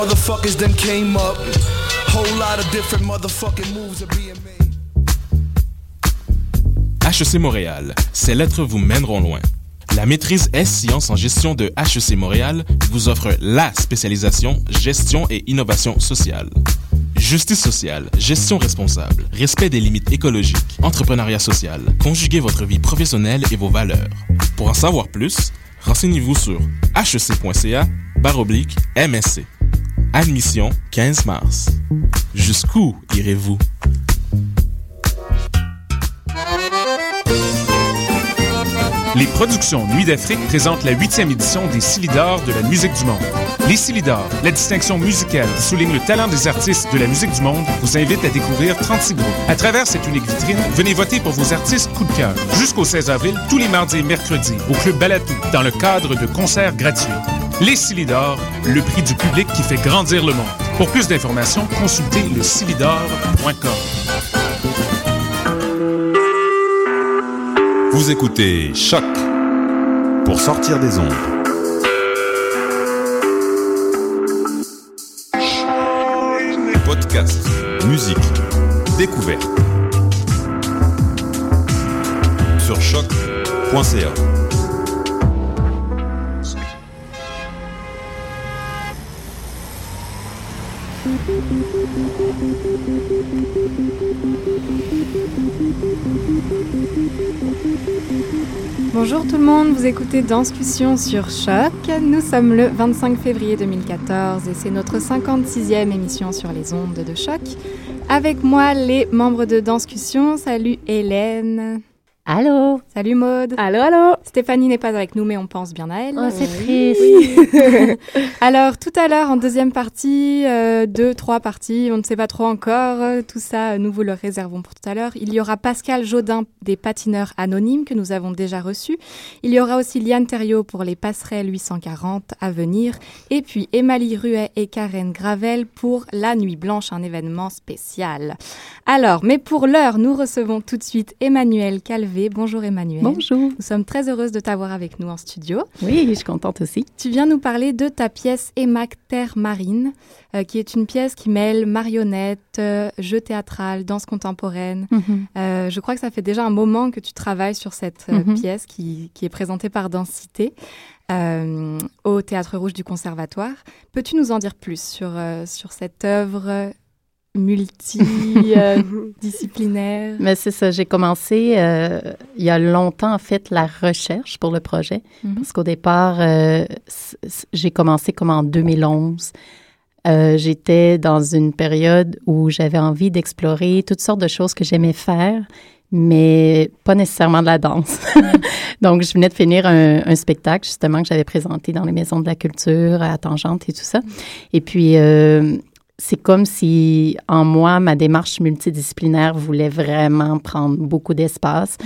Motherfuckers then came up. Whole lot of different motherfucking moves are being made. HEC Montréal, ces lettres vous mèneront loin. La maîtrise S-Sciences en gestion de HEC Montréal vous offre la spécialisation gestion et innovation sociale. Justice sociale, gestion responsable, respect des limites écologiques, entrepreneuriat social, conjuguez votre vie professionnelle et vos valeurs. Pour en savoir plus, renseignez-vous sur hec.ca MSC. Admission 15 mars. Jusqu'où irez-vous? Les productions Nuit d'Afrique présentent la huitième édition des Silidors de la musique du monde. Les Silidors, la distinction musicale qui souligne le talent des artistes de la musique du monde, vous invite à découvrir 36 groupes. À travers cette unique vitrine, venez voter pour vos artistes coup de cœur. Jusqu'au 16 avril, tous les mardis et mercredis, au Club Balatou, dans le cadre de concerts gratuits. Les Silidors, le prix du public qui fait grandir le monde. Pour plus d'informations, consultez le Vous écoutez Choc pour sortir des ondes. Podcast, musique, découverte. Sur choc.ca. Bonjour tout le monde, vous écoutez Danscussion sur Choc. Nous sommes le 25 février 2014 et c'est notre 56e émission sur les ondes de Choc. Avec moi, les membres de Danscussion. Salut Hélène. Allô Salut Maude. Allô, allô Stéphanie n'est pas avec nous, mais on pense bien à elle. Oh, c'est triste. Alors, tout à l'heure, en deuxième partie, euh, deux, trois parties, on ne sait pas trop encore. euh, Tout ça, euh, nous vous le réservons pour tout à l'heure. Il y aura Pascal Jodin des patineurs anonymes que nous avons déjà reçus. Il y aura aussi Liane Thériault pour les passerelles 840 à venir. Et puis Émalie Ruet et Karen Gravel pour la Nuit Blanche, un événement spécial. Alors, mais pour l'heure, nous recevons tout de suite Emmanuel Calvé. Bonjour Emmanuel. Bonjour. Nous sommes très heureuses de t'avoir avec nous en studio. Oui, je suis contente aussi. Tu viens nous parler de ta pièce Emac Terre Marine, euh, qui est une pièce qui mêle marionnettes, euh, jeu théâtral, danse contemporaine. Euh, je crois que ça fait déjà un moment que tu travailles sur cette euh, Mhm. pièce qui, qui est présentée par Densité au Théâtre Rouge du Conservatoire. Peux-tu nous en dire plus sur, sur cette œuvre multidisciplinaire Mais c'est ça, j'ai commencé euh, il y a longtemps, en fait, la recherche pour le projet. Mhm. Parce qu'au départ, euh, j'ai commencé comme en 2011. Euh, J'étais dans une période où j'avais envie d'explorer toutes sortes de choses que j'aimais faire, mais pas nécessairement de la danse. Donc, je venais de finir un, un spectacle, justement, que j'avais présenté dans les maisons de la culture, à Tangente et tout ça. Et puis, euh, c'est comme si en moi, ma démarche multidisciplinaire voulait vraiment prendre beaucoup d'espace.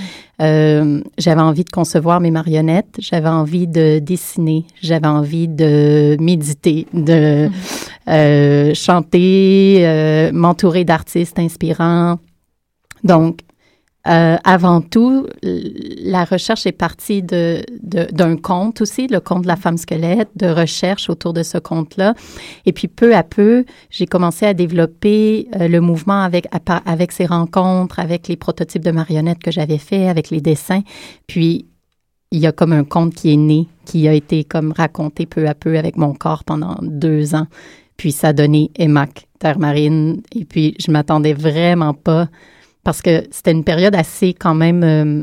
Euh, j'avais envie de concevoir mes marionnettes, j'avais envie de dessiner, j'avais envie de méditer, de euh, chanter, euh, m'entourer d'artistes inspirants. Donc, euh, avant tout, la recherche est partie de, de- d'un conte aussi, le conte de la femme squelette, de recherche autour de ce conte-là. Et puis, peu à peu, j'ai commencé à développer euh, le mouvement avec, avec ces rencontres, avec les prototypes de marionnettes que j'avais fait, avec les dessins. Puis, il y a comme un conte qui est né, qui a été comme raconté peu à peu avec mon corps pendant deux ans. Puis, ça a donné EMAC, Terre Marine. Et puis, je m'attendais vraiment pas parce que c'était une période assez quand même. euh,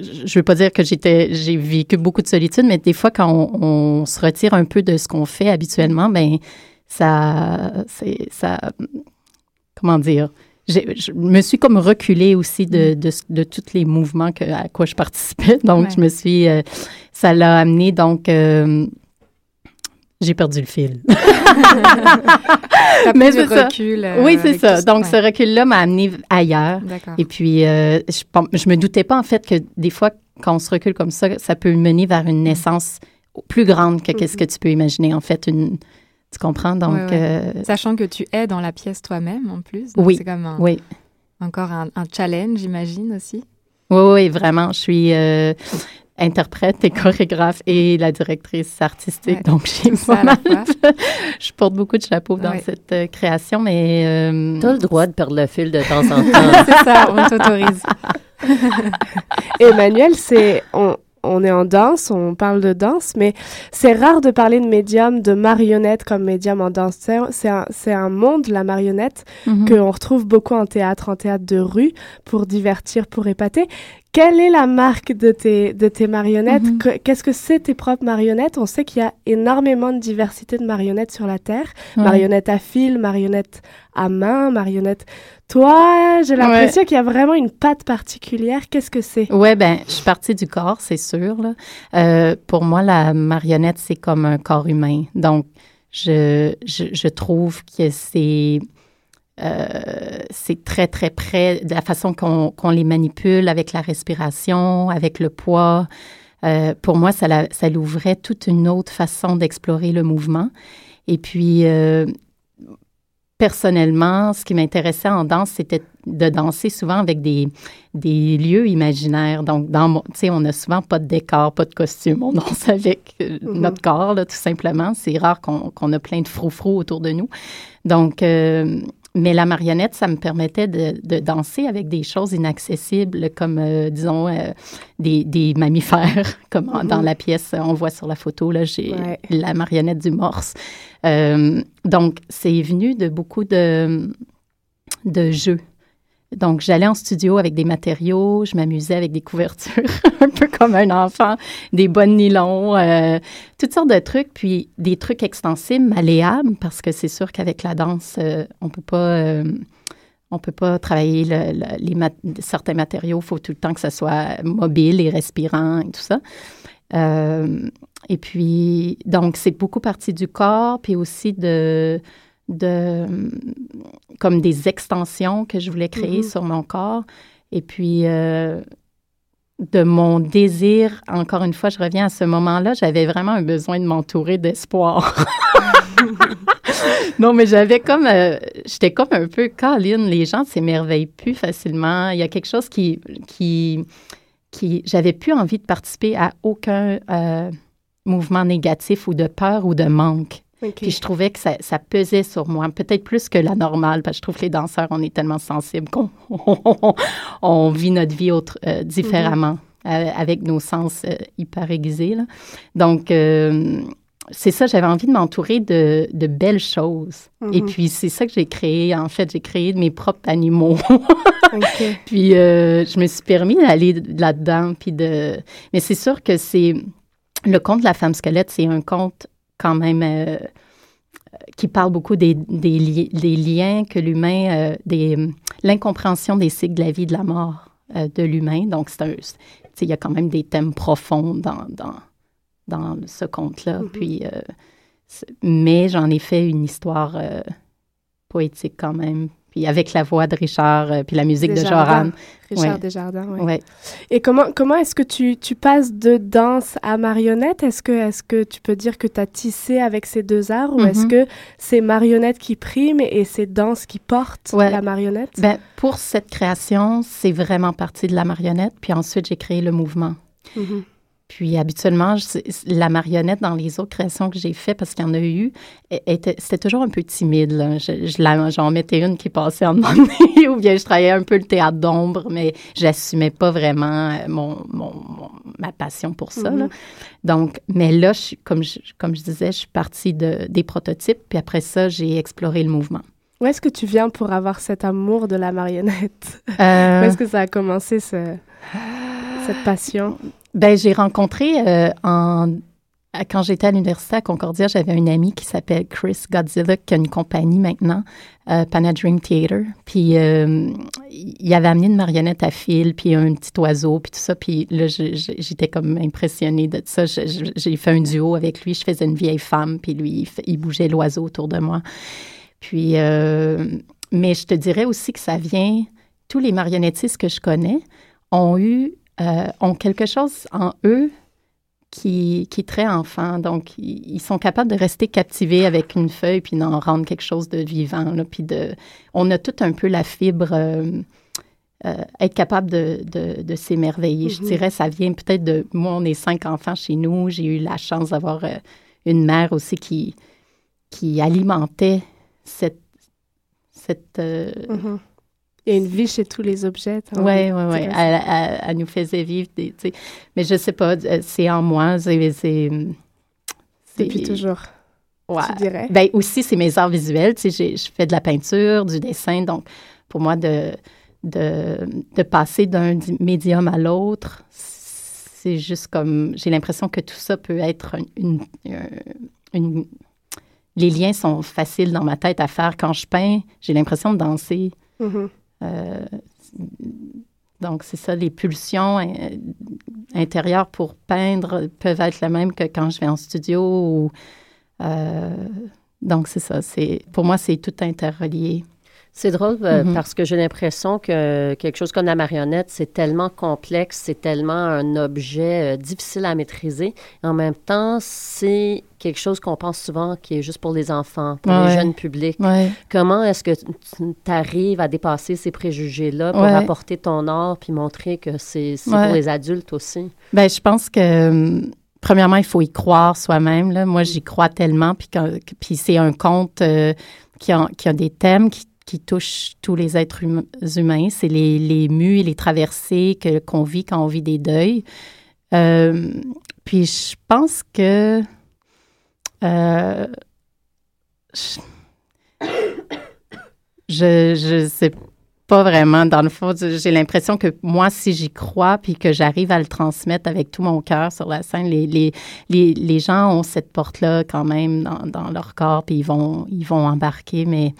je veux pas dire que j'étais, j'ai vécu beaucoup de solitude, mais des fois quand on, on se retire un peu de ce qu'on fait habituellement, ben ça, c'est ça. Comment dire Je me suis comme reculée aussi de, de, de tous les mouvements que, à quoi je participais. Donc, Ouais. je me suis. euh, ça l'a amené, donc. euh, j'ai perdu le fil. Mais c'est ça. recul. euh, oui, c'est ça. Donc, ouais. ce recul-là m'a amené ailleurs. D'accord. Et puis, euh, je, je me doutais pas, en fait, que des fois, quand on se recule comme ça, ça peut mener vers une naissance plus grande que qu'est-ce que tu peux imaginer, en fait. Une, tu comprends? Donc, Ouais, ouais. euh, Sachant que tu es dans la pièce toi-même en plus. donc Oui, C'est comme un- oui. encore un, un challenge, j'imagine aussi. Oui, oui, vraiment. Je suis. euh, interprète et chorégraphe et la directrice artistique. Ouais, donc, j'ai pas mal de- Je porte beaucoup de chapeaux dans Ouais. cette euh, création, mais... euh, T'as le droit de perdre le fil de temps en temps. C'est ça, on t'autorise. Emmanuel, c'est on, on est en danse, on parle de danse, mais c'est rare de parler de médium, de marionnette comme médium en danse. C'est c'est un, c'est un monde, la marionnette, mhm. qu'on retrouve beaucoup en théâtre, en théâtre de rue, pour divertir, pour épater. Quelle est la marque de tes, de tes marionnettes? Mhm. Que- Qu'est-ce que c'est tes propres marionnettes? On sait qu'il y a énormément de diversité de marionnettes sur la Terre. Ouais. Marionnettes à fil, marionnettes à main, marionnettes... Toi, j'ai l'impression qu'il y a vraiment une patte particulière. Qu'est-ce que c'est? Ouais, ben, je suis partie du corps, c'est sûr. Là. Euh, pour moi, la marionnette, c'est comme un corps humain. Donc, je, je, je trouve que c'est euh, c'est très, très près de la façon qu'on qu'on les manipule avec la respiration, avec le poids. Euh, pour moi, ça, la- ça l'ouvrait toute une autre façon d'explorer le mouvement. Et puis, euh, personnellement, ce qui m'intéressait en danse, c'était de danser souvent avec des, des lieux imaginaires. Donc, dans tu sais, on n'a souvent pas de décor, pas de costume. On danse avec Mhm. notre corps, là, tout simplement. C'est rare qu'on qu'on a plein de froufrous autour de nous. Donc, euh, mais la marionnette, ça me permettait de, de danser avec des choses inaccessibles, comme, euh, disons, euh, des, des mammifères, comme dans Mhm. la pièce, on voit sur la photo, là, j'ai Ouais. la marionnette du morse. Euh, donc, c'est venu de beaucoup de, de jeux. Donc, j'allais en studio avec des matériaux, je m'amusais avec des couvertures, un peu comme un enfant, des bonnes nylons, euh, toutes sortes de trucs, puis des trucs extensibles, malléables, parce que c'est sûr qu'avec la danse, euh, on peut pas... euh, on peut pas travailler le- le- les certains matériaux. Il faut tout le temps que ça soit mobile et respirant et tout ça. Et puis, donc, c'est beaucoup partie du corps, puis aussi de, de comme des extensions que je voulais créer Mhm. sur mon corps. Et puis, euh, de mon désir, encore une fois, je reviens à ce moment-là, j'avais vraiment un besoin de m'entourer d'espoir. non, mais j'avais comme, euh, j'étais comme un peu, Caroline, les gens s'émerveillent plus facilement. Il y a quelque chose qui, qui, qui j'avais plus envie de participer à aucun euh, mouvement négatif ou de peur ou de manque. Ok. Puis je trouvais que ça, ça pesait sur moi, peut-être plus que la normale, parce que je trouve que les danseurs, on est tellement sensibles qu'on on vit notre vie autre, euh, différemment, euh, avec nos sens euh, hyper aiguisés. là. Donc, c'est ça, j'avais envie de m'entourer de, de belles choses. Et Mhm. puis, c'est ça que j'ai créé. En fait, j'ai créé mes propres animaux. Puis euh, je me suis permis d'aller là-dedans. Puis de... Mais c'est sûr que c'est. Le conte de la femme squelette, c'est un conte quand même euh, qui parle beaucoup des, des, li- des liens que l'humain. euh, des l'incompréhension des cycles de la vie et de la mort euh, de l'humain. Donc, c'est Il y a quand même des thèmes profonds dans, dans, dans ce conte-là. Mhm. Puis. mais j'en ai fait une histoire poétique quand même. Puis avec la voix de Richard, euh, puis la musique de. Joran. Richard Ouais. Desjardins. Ouais. Et comment, comment est-ce que tu, tu passes de danse à marionnette? Est-ce que, est que tu peux dire que tu as tissé avec ces deux arts ou est-ce Mhm. que c'est marionnette qui prime et c'est danse qui porte Ouais. la marionnette? Ben, pour cette création, c'est vraiment parti de la marionnette. Puis ensuite, j'ai créé le mouvement. Mhm. Puis habituellement, je- la marionnette dans les autres créations que j'ai faites, parce qu'il y en a eu, était- c'était toujours un peu timide. là. Je, j'en mettais une qui passait en demandant, ou bien je travaillais un peu le théâtre d'ombre, mais j'assumais pas vraiment euh, mon, mon- mon- ma passion pour ça. là. Mhm. Donc, mais là, je, comme, je, comme je disais, je suis partie de, des prototypes, puis après ça, j'ai exploré le mouvement. Où est-ce que tu viens pour avoir cet amour de la marionnette? Euh, Où est-ce que ça a commencé, ce- cette passion? Ben, j'ai rencontré euh, en quand j'étais à l'université à Concordia, j'avais un ami qui s'appelle Chris Godzilla, qui a une compagnie maintenant, euh, Panadream Theater. Puis euh, il avait amené une marionnette à fil, puis un petit oiseau, puis tout ça. Puis là, j'étais comme impressionnée de ça. Je- je- J'ai fait un duo avec lui. Je faisais une vieille femme, puis lui, il bougeait l'oiseau autour de moi. Puis, euh, mais je te dirais aussi que ça vient. Tous les marionnettistes que je connais ont eu, euh, ont quelque chose en eux qui, qui est très enfant. Donc, ils, sont capables de rester captivés avec une feuille puis d'en rendre quelque chose de vivant. là, puis de, on a tout un peu la fibre euh, euh, être capable de, de, de s'émerveiller. Je Mhm. dirais, ça vient peut-être de... Moi, on est cinq enfants chez nous. J'ai eu la chance d'avoir euh, une mère aussi qui, qui alimentait cette... cette euh, Mhm. Il y a une vie chez tous les objets. oui, oui, oui. Elle, ça. elle- elle nous faisait vivre des... Mais je sais pas, euh, c'est en moi. C'est... Depuis toujours, Ouais. tu dirais. Ben aussi, c'est mes arts visuels. Tu sais, j'ai- je fais de la peinture, du dessin. Donc, pour moi, de, de, de passer d'un di- médium à l'autre, c'est juste comme... J'ai l'impression que tout ça peut être un- une, un- une... Les liens sont faciles dans ma tête à faire. Quand je peins, j'ai l'impression de danser. Mhm. Euh, donc, c'est ça, les pulsions euh, intérieures pour peindre peuvent être les mêmes que quand je vais en studio. Ou, euh, donc, c'est ça. Pour moi, c'est tout interrelié. C'est drôle euh, Mhm. parce que j'ai l'impression que quelque chose comme la marionnette, c'est tellement complexe, c'est tellement un objet euh, difficile à maîtriser. En même temps, c'est quelque chose qu'on pense souvent qui est juste pour les enfants, pour Ouais. les jeunes publics. Ouais. Comment est-ce que tu arrives à dépasser ces préjugés-là pour Ouais. apporter ton art puis montrer que c'est pour les adultes aussi? Ben, je pense que, hum, premièrement, il faut y croire soi-même. Moi, j'y crois tellement. Puis, puis c'est un conte euh, qui, a, qui a des thèmes qui, qui touchent tous les êtres hum- humains. C'est les, les et les traversées que, qu'on vit quand on vit des deuils. Euh, puis, je pense que... euh, je, je sais pas vraiment. Dans le fond, j'ai l'impression que moi, si j'y crois, puis que j'arrive à le transmettre avec tout mon cœur sur la scène, les, les, les, les gens ont cette porte-là quand même dans, dans leur corps, puis ils vont, ils vont embarquer. Mais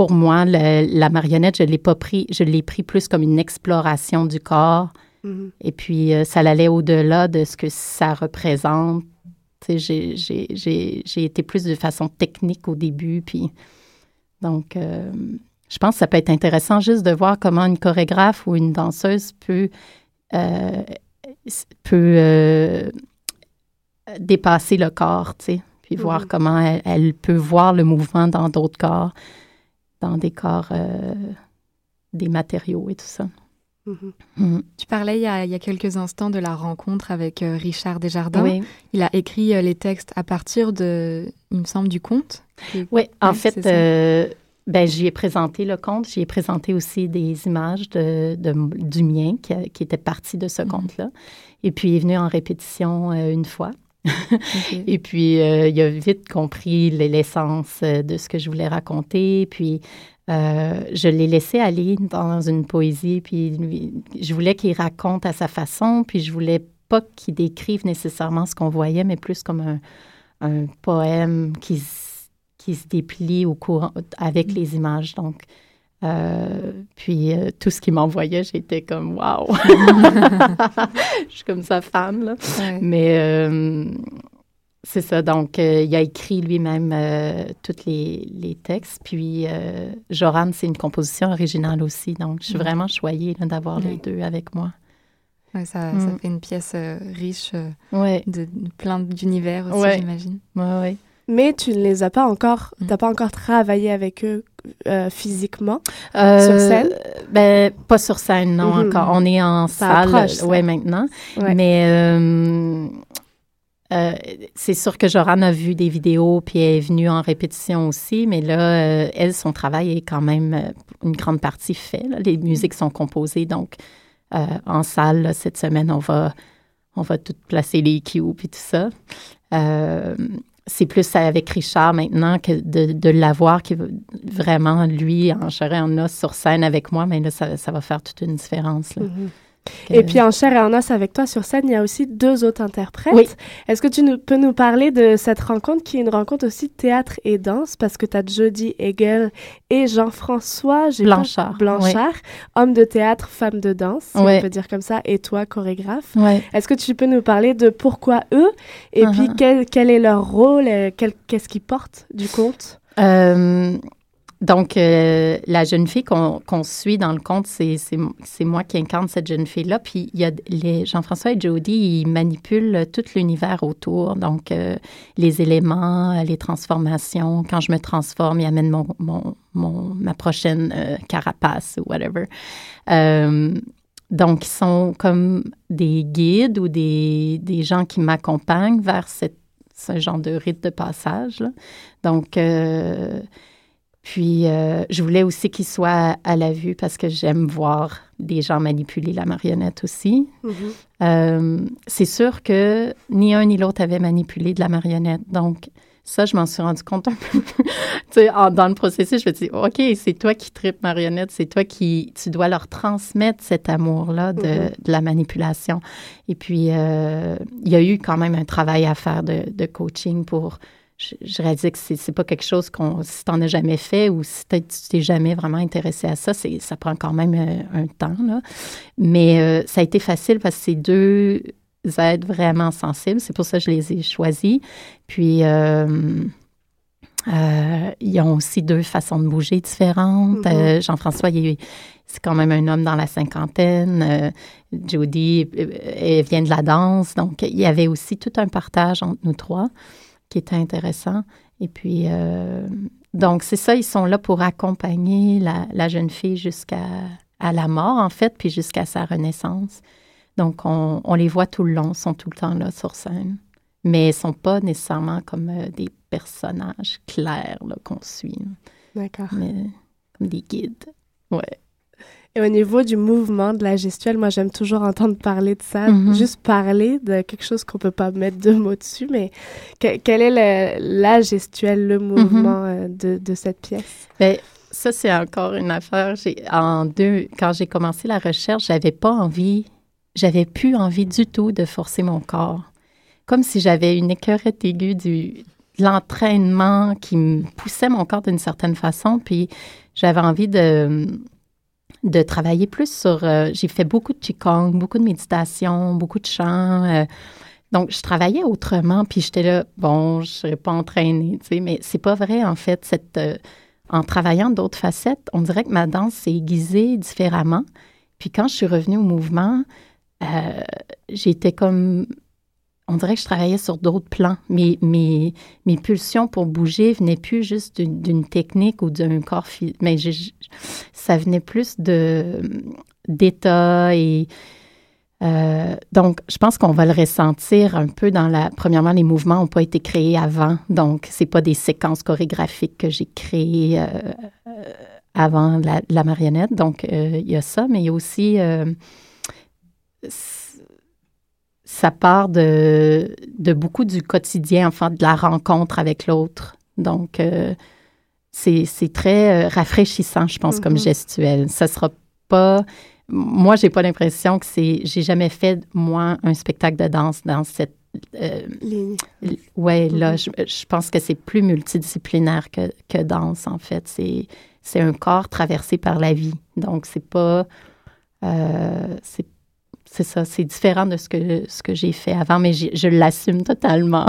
pour moi, le- la marionnette, je l'ai pas pris, je l'ai pris plus comme une exploration du corps. Mhm. Et puis, euh, ça allait au-delà de ce que ça représente. J'ai- j'ai- j'ai j'ai été plus de façon technique au début. Puis, donc, euh, je pense que ça peut être intéressant juste de voir comment une chorégraphe ou une danseuse peut, euh, peut dépasser le corps, tu sais, puis voir Mhm. comment elle, elle peut voir le mouvement dans d'autres corps, dans des corps, euh, des matériaux et tout ça. Mhm. Mhm. Tu parlais il y, a, il y a quelques instants de la rencontre avec euh, Richard Desjardins. Oui. Il a écrit euh, les textes à partir de, il me semble, du conte. Oui, en fait, euh, ben, j'y ai présenté le conte. J'y ai présenté aussi des images de, de- du mien qui, qui était parti de ce Mhm. conte-là. Et puis, il est venu en répétition euh, une fois. Et puis, euh, il a vite compris l'essence euh, de ce que je voulais raconter. Puis, euh, je l'ai laissé aller dans une poésie. Puis, lui, je voulais qu'il raconte à sa façon. Puis, je voulais pas qu'il décrive nécessairement ce qu'on voyait, mais plus comme un, un poème qui, se déplie au courant avec les images. Donc, euh, puis euh, tout ce qu'il m'envoyait, j'étais comme waouh! Je suis comme sa fan, là. Ouais. Mais euh, c'est ça. Donc, il a écrit lui-même tous les, les textes. Puis, Joran, c'est une composition originale aussi. Donc, je suis Mhm. vraiment choyée d'avoir les deux avec moi. Ouais, ça, Mm. ça fait une pièce riche de, de plein d'univers aussi, j'imagine. oui, oui. Mais tu ne les as pas encore, Mm. t'as pas encore travaillé avec eux euh, physiquement? Euh, Sur scène? Ben, pas sur scène, non, Mhm. encore. On est en Ça salle, approche, ouais, maintenant. Ouais. Mais euh, c'est sûr que Joran a vu des vidéos, puis elle est venue en répétition aussi, mais là, elle, son travail est quand même une grande partie fait. là. Les musiques sont composées, donc en salle, là, cette semaine, on va, on va tout placer les cues, puis tout ça. C'est plus avec Richard maintenant que de, de l'avoir qui vraiment, lui, en chair en os sur scène avec moi, mais là, ça, va faire toute une différence. Mhm. Que- Et puis en chair et en os avec toi sur scène, il y a aussi deux autres interprètes. Oui. Est-ce que tu nous, peux nous parler de cette rencontre qui est une rencontre aussi théâtre et danse? Parce que tu as Jody Hegel et Jean-François Blanchard, Blanchard, homme de théâtre, femme de danse, si on peut dire comme ça, et toi chorégraphe. Est-ce que tu peux nous parler de pourquoi eux? Et puis Uh-huh. quel, quel est leur rôle, euh, qu'est-ce qu'ils portent du conte Euh, donc, euh, la jeune fille qu'on suit dans le conte, c'est moi qui incarne cette jeune fille-là. Puis, il y a les Jean-François et Jody, ils manipulent tout l'univers autour. Donc, euh, les éléments, les transformations. Quand je me transforme, ils amènent mon, ma prochaine euh, carapace ou whatever. Euh, donc, ils sont comme des guides ou des, gens qui m'accompagnent vers ce genre de rite de passage. Donc, euh, puis, euh, je voulais aussi qu'ils soient à la vue parce que j'aime voir des gens manipuler la marionnette aussi. Mhm. Euh, c'est sûr que ni un ni l'autre avait manipulé de la marionnette. Donc, ça, je m'en suis rendu compte un peu. tu sais, en- dans le processus, je me dis, OK, c'est toi qui tripes marionnette, c'est toi qui, tu dois leur transmettre cet amour-là de, Mhm. de la manipulation. Et puis, euh, il y a eu quand même un travail à faire de, de coaching pour. Je, je réalisais que c'est, pas quelque chose qu'on. Si tu n'en as jamais fait ou si t'es- tu t'es jamais vraiment intéressé à ça, c'est, ça prend quand même euh, un temps, là. Mais euh, ça a été facile parce que c'est deux êtres vraiment sensibles. C'est pour ça que je les ai choisis. Puis, euh, euh, ils ont aussi deux façons de bouger différentes. Mhm. Euh, Jean-François, c'est quand même un homme dans la cinquantaine. Euh, euh, elle vient de la danse. Donc, il y avait aussi tout un partage entre nous trois qui était intéressant. Et puis, euh, donc, c'est ça, ils sont là pour accompagner la, la jeune fille jusqu'à à la mort, en fait, puis jusqu'à sa renaissance. Donc, on, on les voit tout le long, sont tout le temps là sur scène. Mais ils ne sont pas nécessairement comme euh, des personnages clairs qu'on suit, D'accord. mais comme des guides. Ouais. Et au niveau du mouvement de la gestuelle, moi j'aime toujours entendre parler de ça, Mhm. juste parler de quelque chose qu'on peut pas mettre deux mots dessus, mais que- quelle est le- la gestuelle, le mouvement euh, de, de cette pièce? Ben, ça, c'est encore une affaire. En deux, quand j'ai commencé la recherche, j'avais pas envie, j'avais plus envie du tout de forcer mon corps. Comme si j'avais une écœurette aiguë du, de l'entraînement qui me poussait mon corps d'une certaine façon. Puis j'avais envie de, de travailler plus sur. euh, j'ai fait beaucoup de Qigong, beaucoup de méditation, beaucoup de chant. euh, donc, je travaillais autrement, puis j'étais là, bon, je ne serais pas entraînée, tu sais, mais c'est pas vrai, en fait, cette, euh, en travaillant d'autres facettes, on dirait que ma danse s'est aiguisée différemment. Puis quand je suis revenue au mouvement, j'étais comme... On dirait que je travaillais sur d'autres plans. Mes, mes, mes pulsions pour bouger venaient plus juste d'une technique ou d'un corps physique, mais ça venait plus de d'état et... euh, donc, je pense qu'on va le ressentir un peu dans la. Premièrement, les mouvements n'ont pas été créés avant, donc c'est pas des séquences chorégraphiques que j'ai créées euh, euh, avant la, marionnette. Donc, il y a ça, mais il y a aussi. Ça part de, de beaucoup du quotidien, enfin, de la rencontre avec l'autre. Donc, euh, c'est très euh, rafraîchissant, je pense, comme Mhm. gestuel. Ça sera pas. Moi, j'ai pas l'impression que c'est. J'ai jamais fait, moi, un spectacle de danse dans cette. euh, Ligne. Ouais, là, Mhm. je, je pense que c'est plus multidisciplinaire que, que danse, en fait. C'est, c'est un corps traversé par la vie. Donc, c'est pas. euh, c'est, c'est ça, c'est différent de ce que, ce que j'ai fait avant, mais je l'assume totalement.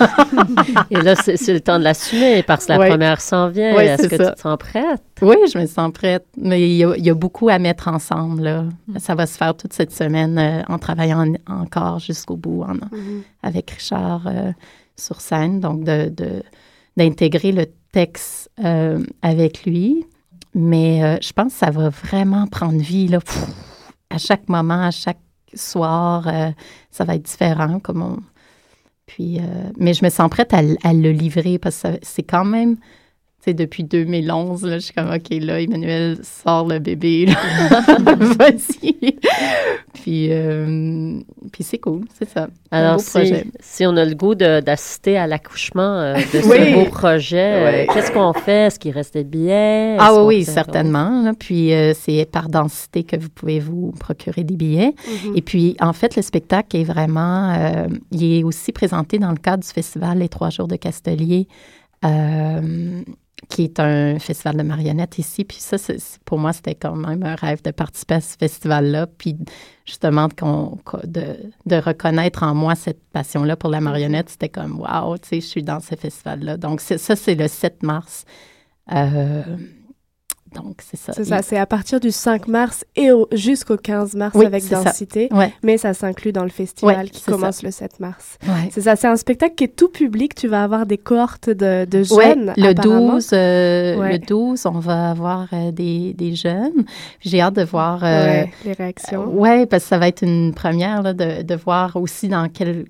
Et là, c'est le temps de l'assumer parce que la Ouais. première s'en vient. Ouais, Est-ce que ça. tu te sens prête? oui, je me sens prête, mais il y a, il y a beaucoup à mettre ensemble. Là. Mm. Ça va se faire toute cette semaine euh, en travaillant en- encore jusqu'au bout, en, Mhm. avec Richard euh, sur scène, donc de, de- d'intégrer le texte euh, avec lui. Mais je pense que ça va vraiment prendre vie là, Pfff, à chaque moment, à chaque soir. euh, ça va être différent. Comme Puis, euh, mais je me sens prête à, à le livrer parce que c'est quand même. Sais, depuis 2011, là, je suis comme, OK, là, Emmanuel, sort le bébé. là. Vas-y. puis, euh, puis c'est cool, c'est ça. Alors, si, projet. si on a le goût d'assister à l'accouchement euh, de ce Oui. beau projet, euh, qu'est-ce qu'on fait? Est-ce qu'il reste des billets? Ah oui, certainement. là. Puis c'est par densité que vous pouvez vous procurer des billets. Mhm. Et puis, en fait, le spectacle est vraiment... il est aussi présenté dans le cadre du festival Les Trois Jours de Castelier, qui est un festival de marionnettes ici. Puis ça, c'est- pour moi, c'était quand même un rêve de participer à ce festival-là. Puis justement, de, de reconnaître en moi cette passion-là pour la marionnette, c'était comme, wow, tu sais, je suis dans ce festival-là. Donc, ça, c'est le 7 mars. Euh, donc, c'est ça. C'est ça, c'est à partir du 5 mars et au- jusqu'au 15 mars Oui, avec ça. Densité, Ouais, mais ça s'inclut dans le festival Ouais, qui commence le 7 mars. ouais. C'est ça, c'est un spectacle qui est tout public. Tu vas avoir des cohortes de, jeunes. le apparemment. 12, euh, le 12, on va avoir euh, des, des jeunes. J'ai hâte de voir. euh, les réactions. Oui, parce que ça va être une première là, de, de voir aussi dans quel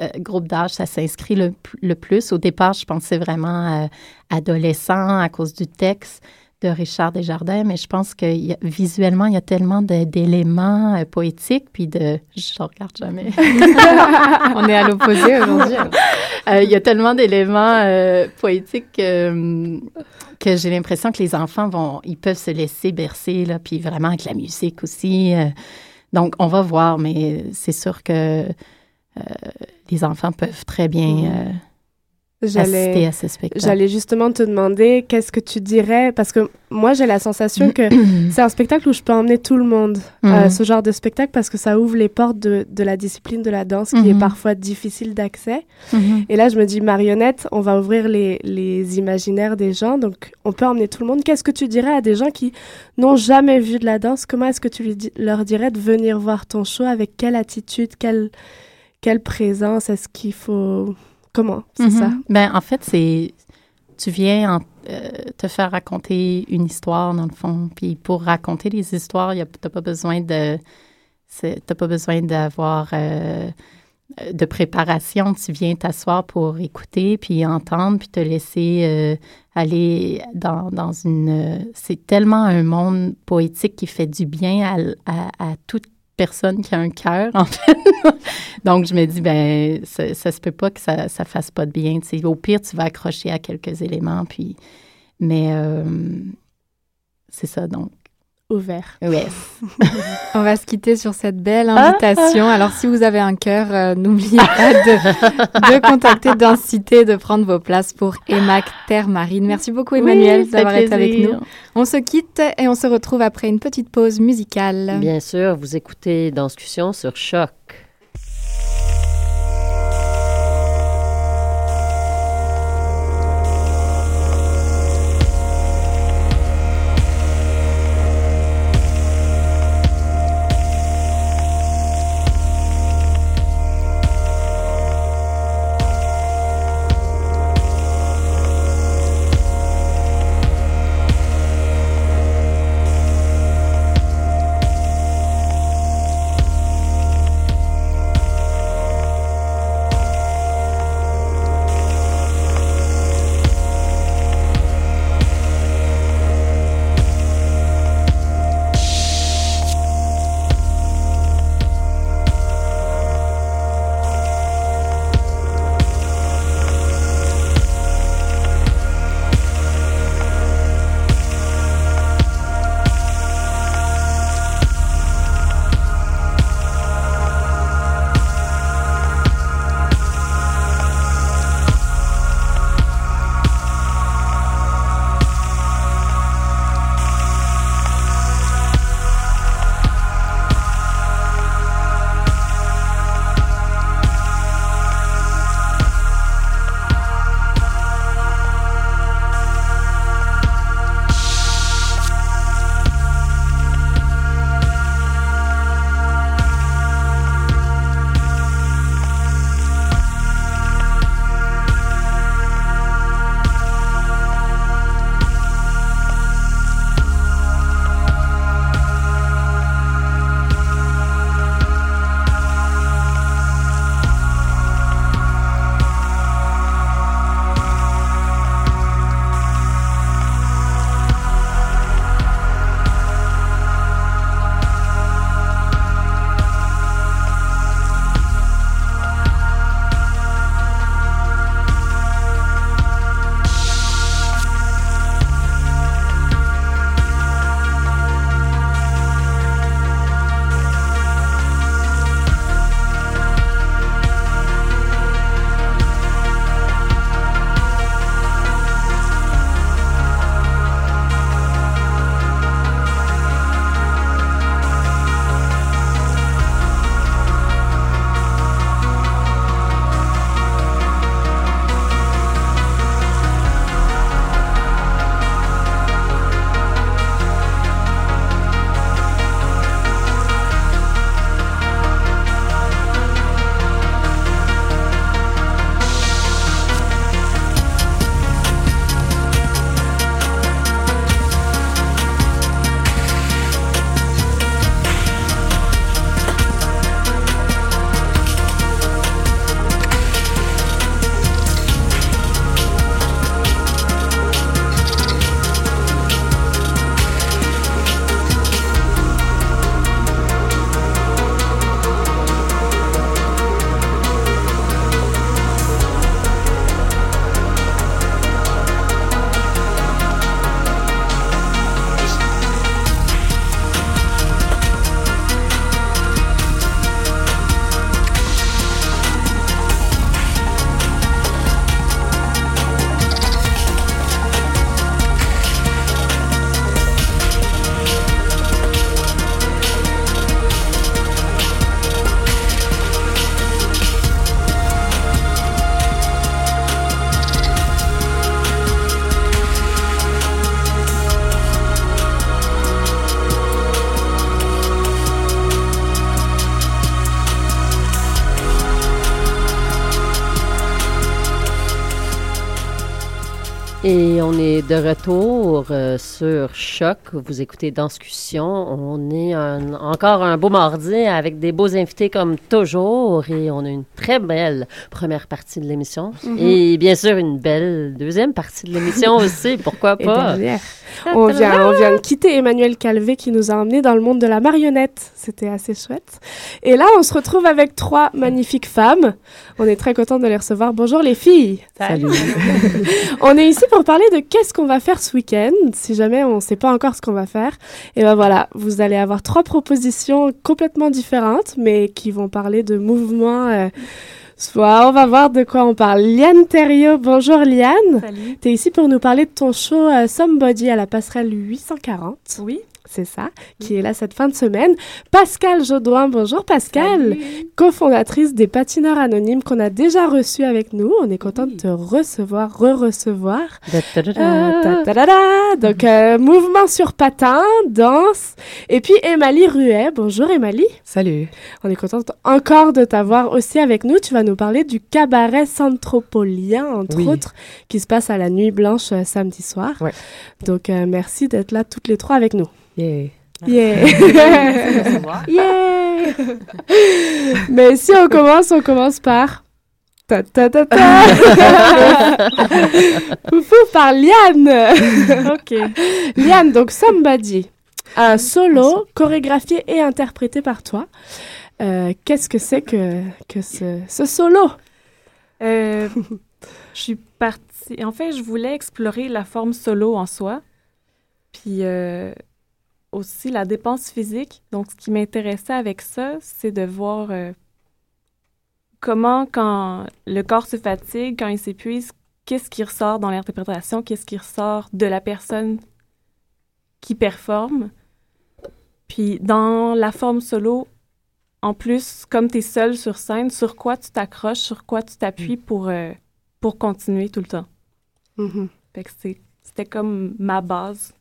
euh, groupe d'âge ça s'inscrit le, le plus. Au départ, je pensais vraiment euh, adolescent à cause du texte de Richard Desjardins, mais je pense que il y a- visuellement, il y a tellement d'éléments euh, poétiques, puis de... Je ne regarde jamais. On est à l'opposé aujourd'hui. Euh, il y a tellement d'éléments euh, poétiques que j'ai l'impression que les enfants vont, ils peuvent se laisser bercer, là, puis vraiment avec la musique aussi. donc, on va voir, mais c'est sûr que les enfants peuvent très bien assister J'allais, à ce spectacle. j'allais justement te demander qu'est-ce que tu dirais, parce que moi j'ai la sensation que c'est un spectacle où je peux emmener tout le monde, euh, Mhm. ce genre de spectacle, parce que ça ouvre les portes de, de la discipline de la danse qui est Mhm. parfois difficile d'accès. Mhm. Et là, je me dis, marionnette, on va ouvrir les, les imaginaires des gens, donc on peut emmener tout le monde. Qu'est-ce que tu dirais à des gens qui n'ont jamais vu de la danse? Comment est-ce que tu lui di- leur dirais de venir voir ton show? Avec quelle attitude? Quelle, quelle présence? Est-ce qu'il faut... Comment? C'est Mhm. ça? Ben, en fait, c'est. Tu viens en- euh, te faire raconter une histoire, dans le fond. Puis pour raconter les histoires, tu n'as pas besoin de. c'est- T'as pas besoin d'avoir euh, de préparation. Tu viens t'asseoir pour écouter, puis entendre, puis te laisser euh, aller dans, dans une. euh, C'est tellement un monde poétique qui fait du bien à, à, à toute personne qui a un cœur, en fait. Donc, je me dis, ben, ça, se peut pas que ça, ça fasse pas de bien. Au pire, tu vas accrocher à quelques éléments, puis. Mais euh, c'est ça, donc. Ouvert. Yes. On va se quitter sur cette belle invitation. Alors, si vous avez un cœur, euh, n'oubliez pas de, de contacter Densité, de prendre vos places pour EMAC Terre Marine. Merci beaucoup, Emmanuel, Oui, d'avoir été avec nous. On se quitte et on se retrouve après une petite pause musicale. Bien sûr, vous écoutez Danscussion sur Choc. De retour euh, sur Choc. Vous écoutez On est un- encore un beau mardi avec des beaux invités comme toujours. Et on a une très belle première partie de l'émission. Mhm. Et bien sûr, une belle deuxième partie de l'émission aussi. Pourquoi pas? dernière. On vient, on vient de quitter Emmanuel Calvé qui nous a emmenés dans le monde de la marionnette. C'était assez chouette. Et là, on se retrouve avec trois magnifiques femmes. On est très content de les recevoir. Bonjour les filles. Salut. On est ici pour parler de qu'est-ce qu'on va faire ce week-end. Si jamais on ne sait pas encore ce qu'on va faire, et ben voilà, vous allez avoir trois propositions complètement différentes, mais qui vont parler de mouvements. euh, soit on va voir de quoi on parle. Liane Thériault, bonjour Liane. Salut. Tu es ici pour nous parler de ton show euh, Somebody à la passerelle 840. Oui. C'est ça, qui est là cette fin de semaine. Pascal Jodoin, bonjour Pascal, cofondatrice des patineurs anonymes qu'on a déjà reçu avec nous. On est content de te recevoir, re-recevoir. Euh. Donc, euh, mouvement sur patin, danse. Et puis, Émalie Ruet. Bonjour, Émalie. Salut. On est contente encore de t'avoir aussi avec nous. Tu vas nous parler du cabaret Centropolien, entre Oui. autres, qui se passe à la Nuit Blanche euh, samedi soir. Ouais. Donc, euh, merci d'être là toutes les trois avec nous. Yeah. Yeah! yeah! Mais si on commence, on commence par... Ta ta ta ta! Foufou par Liane! OK. Liane, donc Somebody, un solo chorégraphié et interprété par toi. Euh, Qu'est-ce que c'est que, que ce, ce solo? Euh, je suis partie. En fait, je voulais explorer la forme solo en soi. Puis euh, aussi la dépense physique. Donc, ce qui m'intéressait avec ça, c'est de voir euh, comment, quand le corps se fatigue, quand il s'épuise, qu'est-ce qui ressort dans l'interprétation, qu'est-ce qui ressort de la personne qui performe. Puis, dans la forme solo, en plus, comme tu es seul sur scène, sur quoi tu t'accroches, sur quoi tu t'appuies pour, euh, pour continuer tout le temps? Mhm. Fait que c'était comme ma base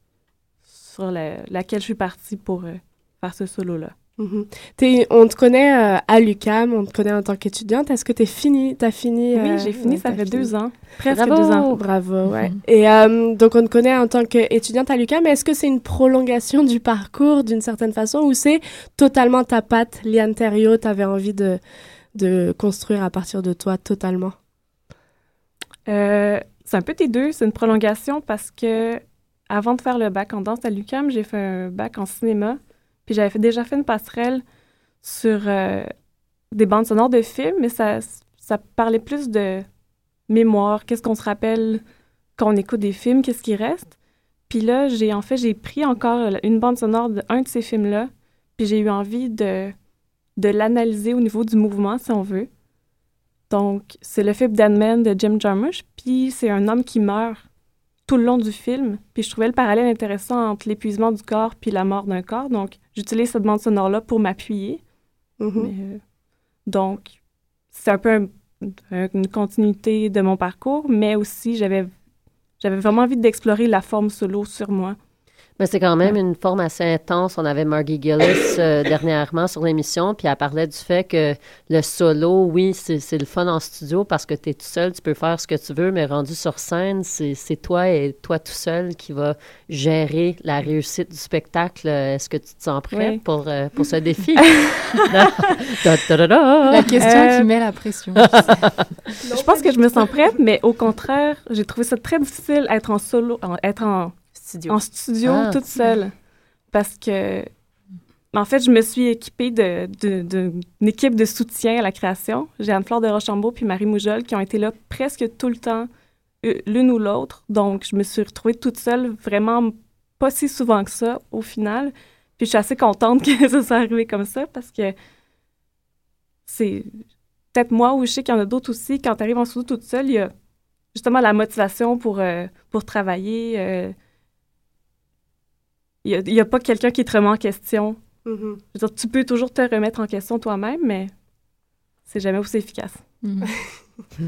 sur la- laquelle je suis partie pour euh, faire ce solo-là. Mhm. T'es- on te connaît euh, à l'UCAM, on te connaît en tant qu'étudiante. Est-ce que t'es fini, t'as fini? oui, euh, j'ai fini, ouais, ça fait fini? deux ans. Presque Bravo! deux ans. Bravo, ouais. Et euh, donc, on te connaît en tant qu'étudiante à mais est-ce que c'est une prolongation du parcours d'une certaine façon ou c'est totalement ta patte, Liane Thériault, t'avais envie de, de construire à partir de toi totalement? Euh, c'est un peu des deux. C'est une prolongation parce que avant de faire le bac en danse à l'UQAM, j'ai fait un bac en cinéma. Puis j'avais déjà fait une passerelle sur euh, des bandes sonores de films, mais ça, parlait plus de mémoire. Qu'est-ce qu'on se rappelle quand on écoute des films? Qu'est-ce qui reste? Puis là, j'ai en fait, j'ai pris encore une bande sonore d'un de ces films-là. Puis j'ai eu envie de, de l'analyser au niveau du mouvement, si on veut. Donc, c'est le film Dead de Jim Jarmusch, puis c'est un homme qui meurt tout le long du film. Puis je trouvais le parallèle intéressant entre l'épuisement du corps puis la mort d'un corps. Donc, j'utilise cette bande sonore-là pour m'appuyer. Mhm. Mais, euh, donc, c'est un peu un- un- une continuité de mon parcours, mais aussi j'avais j'avais vraiment envie d'explorer la forme solo sur moi. Mais c'est quand même une forme assez intense. On avait Margie Gillis euh, dernièrement sur l'émission, puis elle parlait du fait que le solo, oui, c'est c'est le fun en studio parce que tu es tout seul, tu peux faire ce que tu veux, mais rendu sur scène, c'est c'est toi et toi tout seul qui va gérer la réussite du spectacle. Est-ce que tu te sens prêt Oui. pour, euh, pour ce défi? Da, da, da, da, da. La question Euh, qui met la pression. je pense que je me sens prête, mais au contraire, j'ai trouvé ça très difficile être en solo, en- être en Studio. en studio Ah. toute seule. Parce que, en fait, je me suis équipée de- de- d'une équipe de soutien à la création. J'ai Anne-Fleur de Rochambeau puis Marie Moujol qui ont été là presque tout le temps, euh, l'une ou l'autre. Donc, je me suis retrouvée toute seule, vraiment pas si souvent que ça, au final. Puis, je suis assez contente que ça soit arrivé comme ça parce que c'est peut-être moi ou je sais qu'il y en a d'autres aussi. Quand tu arrives en studio toute seule, il y a justement la motivation pour, euh, pour travailler. euh, il n'y a, pas quelqu'un qui te remet en question. Mhm. Je veux dire, tu peux toujours te remettre en question toi-même, mais c'est jamais aussi efficace. Mhm.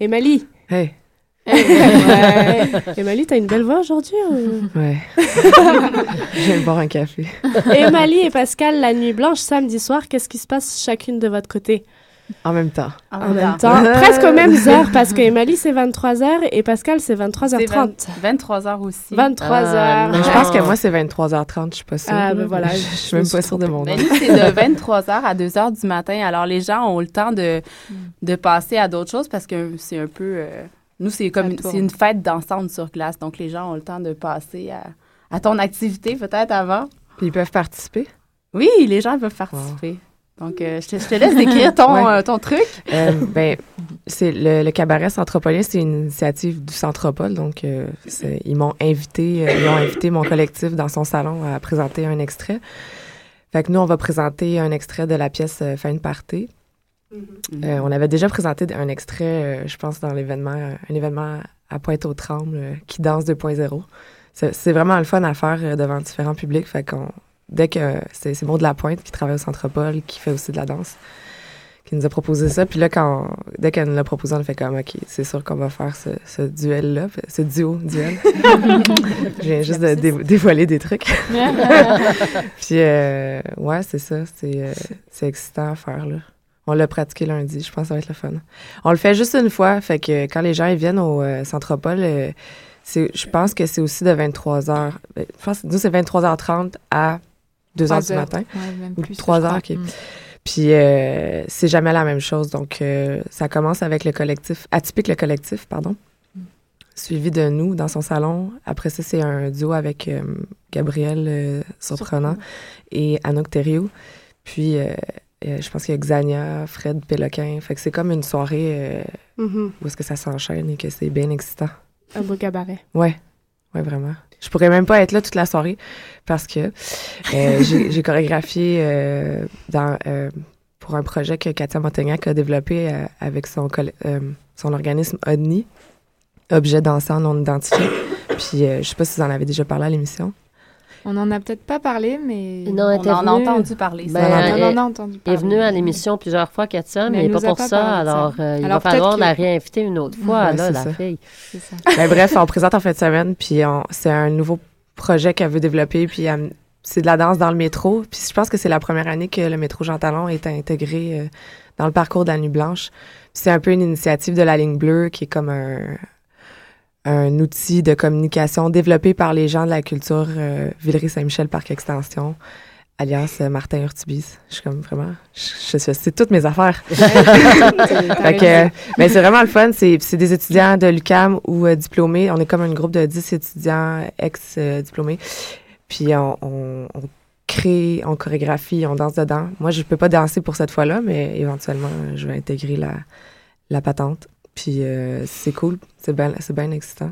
Émalie. Hey, Ouais. Émalie, t'as une belle voix aujourd'hui? ou- ouais. Je viens de boire un café. Émalie et Pascal, la nuit blanche, samedi soir, qu'est-ce qui se passe chacune de votre côté? En même temps. En même temps. Presque aux mêmes heures, parce que Emily, c'est 23h et Pascal, c'est 23h30. 23h aussi. 23h. je pense que moi, c'est 23h30, je suis pas sûre. Ah, ben voilà. Je suis même pas sûre de mon nom. C'est de 23h à 2h du matin. Alors, les gens ont le temps de, de passer à d'autres choses parce que c'est un peu... euh, nous, c'est comme une, c'est une fête dansante sur glace. Donc, les gens ont le temps de passer à, à ton activité peut-être avant. Puis ils peuvent participer? Oui, les gens peuvent participer. Donc, euh, je, te, je te laisse décrire ton, Ouais. euh, ton truc. Euh, ben, c'est le, le cabaret Centropolien, c'est une initiative du Centropole. Donc, euh, ils m'ont invité, ils ont invité mon collectif dans son salon à présenter un extrait. Fait que nous, on va présenter un extrait de la pièce Fin de party. Euh, on avait déjà présenté un extrait, je pense, dans l'événement, un événement à Pointe-aux-Trembles, qui danse 2.0. C'est c'est vraiment le fun à faire devant différents publics. Fait qu'on, dès que c'est c'est Maud de la Pointe qui travaille au Centropole, qui fait aussi de la danse, qui nous a proposé ça. Puis là, quand, dès qu'elle nous l'a proposé, on a fait comme, OK, c'est sûr qu'on va faire ce, ce duel-là, ce duo-duel. Je viens juste de dé- dévoiler des trucs. Puis, euh, ouais, c'est ça. C'est euh, c'est excitant à faire, là. On l'a pratiqué lundi. Je pense que ça va être le fun. On le fait juste une fois. Fait que quand les gens ils viennent au euh, Centropole, euh, je pense que c'est aussi de 23h. Je pense que nous, c'est 23h30 à 2h du 3 heures. matin. Ouais, même Ou plus, 3 je heures. Mm. Puis euh, c'est jamais la même chose. Donc, euh, ça commence avec le collectif, atypique le collectif, pardon, suivi de nous dans son salon. Après ça, c'est un duo avec euh, Gabriel Surprenant et Anouk Thériault. Puis, je pense qu'il y a Xania, Fred Péloquin. Fait que c'est comme une soirée Mhm. où est-ce que ça s'enchaîne et que c'est bien excitant. Un beau cabaret. Ouais, ouais, vraiment. Je pourrais même pas être là toute la soirée parce que euh, j'ai j'ai chorégraphié euh, dans, euh, pour un projet que Katia Montaignac a développé euh, avec son, euh, son organisme ODNI, Objet dansant non identifié. Puis euh, je sais pas si vous en avez déjà parlé à l'émission. On n'en a peut-être pas parlé, mais Non, elle On en a entendu parler. Ben, ça. on elle- en a entendu Elle est parler. venue à l'émission plusieurs fois, Katia, Mais mais, elle pas pour pas ça. de ça. Alors, euh, il Alors, va falloir la réinviter une autre fois, Ouais, là, c'est la ça. fille. C'est ça. Ben, bref, on présente en fin de semaine, puis c'est un nouveau projet qu'elle veut développer, puis elle- c'est de la danse dans le métro. Puis je pense que c'est la première année que le métro Jean Talon est intégré euh, dans le parcours de la Nuit Blanche. Puis C'est un peu une initiative de la ligne bleue qui est comme un, un outil de communication développé par les gens de la culture euh, Villeray-Saint-Michel Parc Extension, alias euh, Martin Urtubis. Je suis comme vraiment, je, je, c'est toutes mes affaires. Fait que, euh, mais c'est vraiment le fun. C'est, des étudiants de l'UCAM ou euh, diplômés. On est comme un groupe de 10 étudiants ex-diplômés. Puis on, on, on crée, on chorégraphie, on danse dedans. Moi, je peux pas danser pour cette fois-là, mais éventuellement, euh, je vais intégrer la, la patente. Puis euh, c'est cool. C'est bien, c'est bien excitant.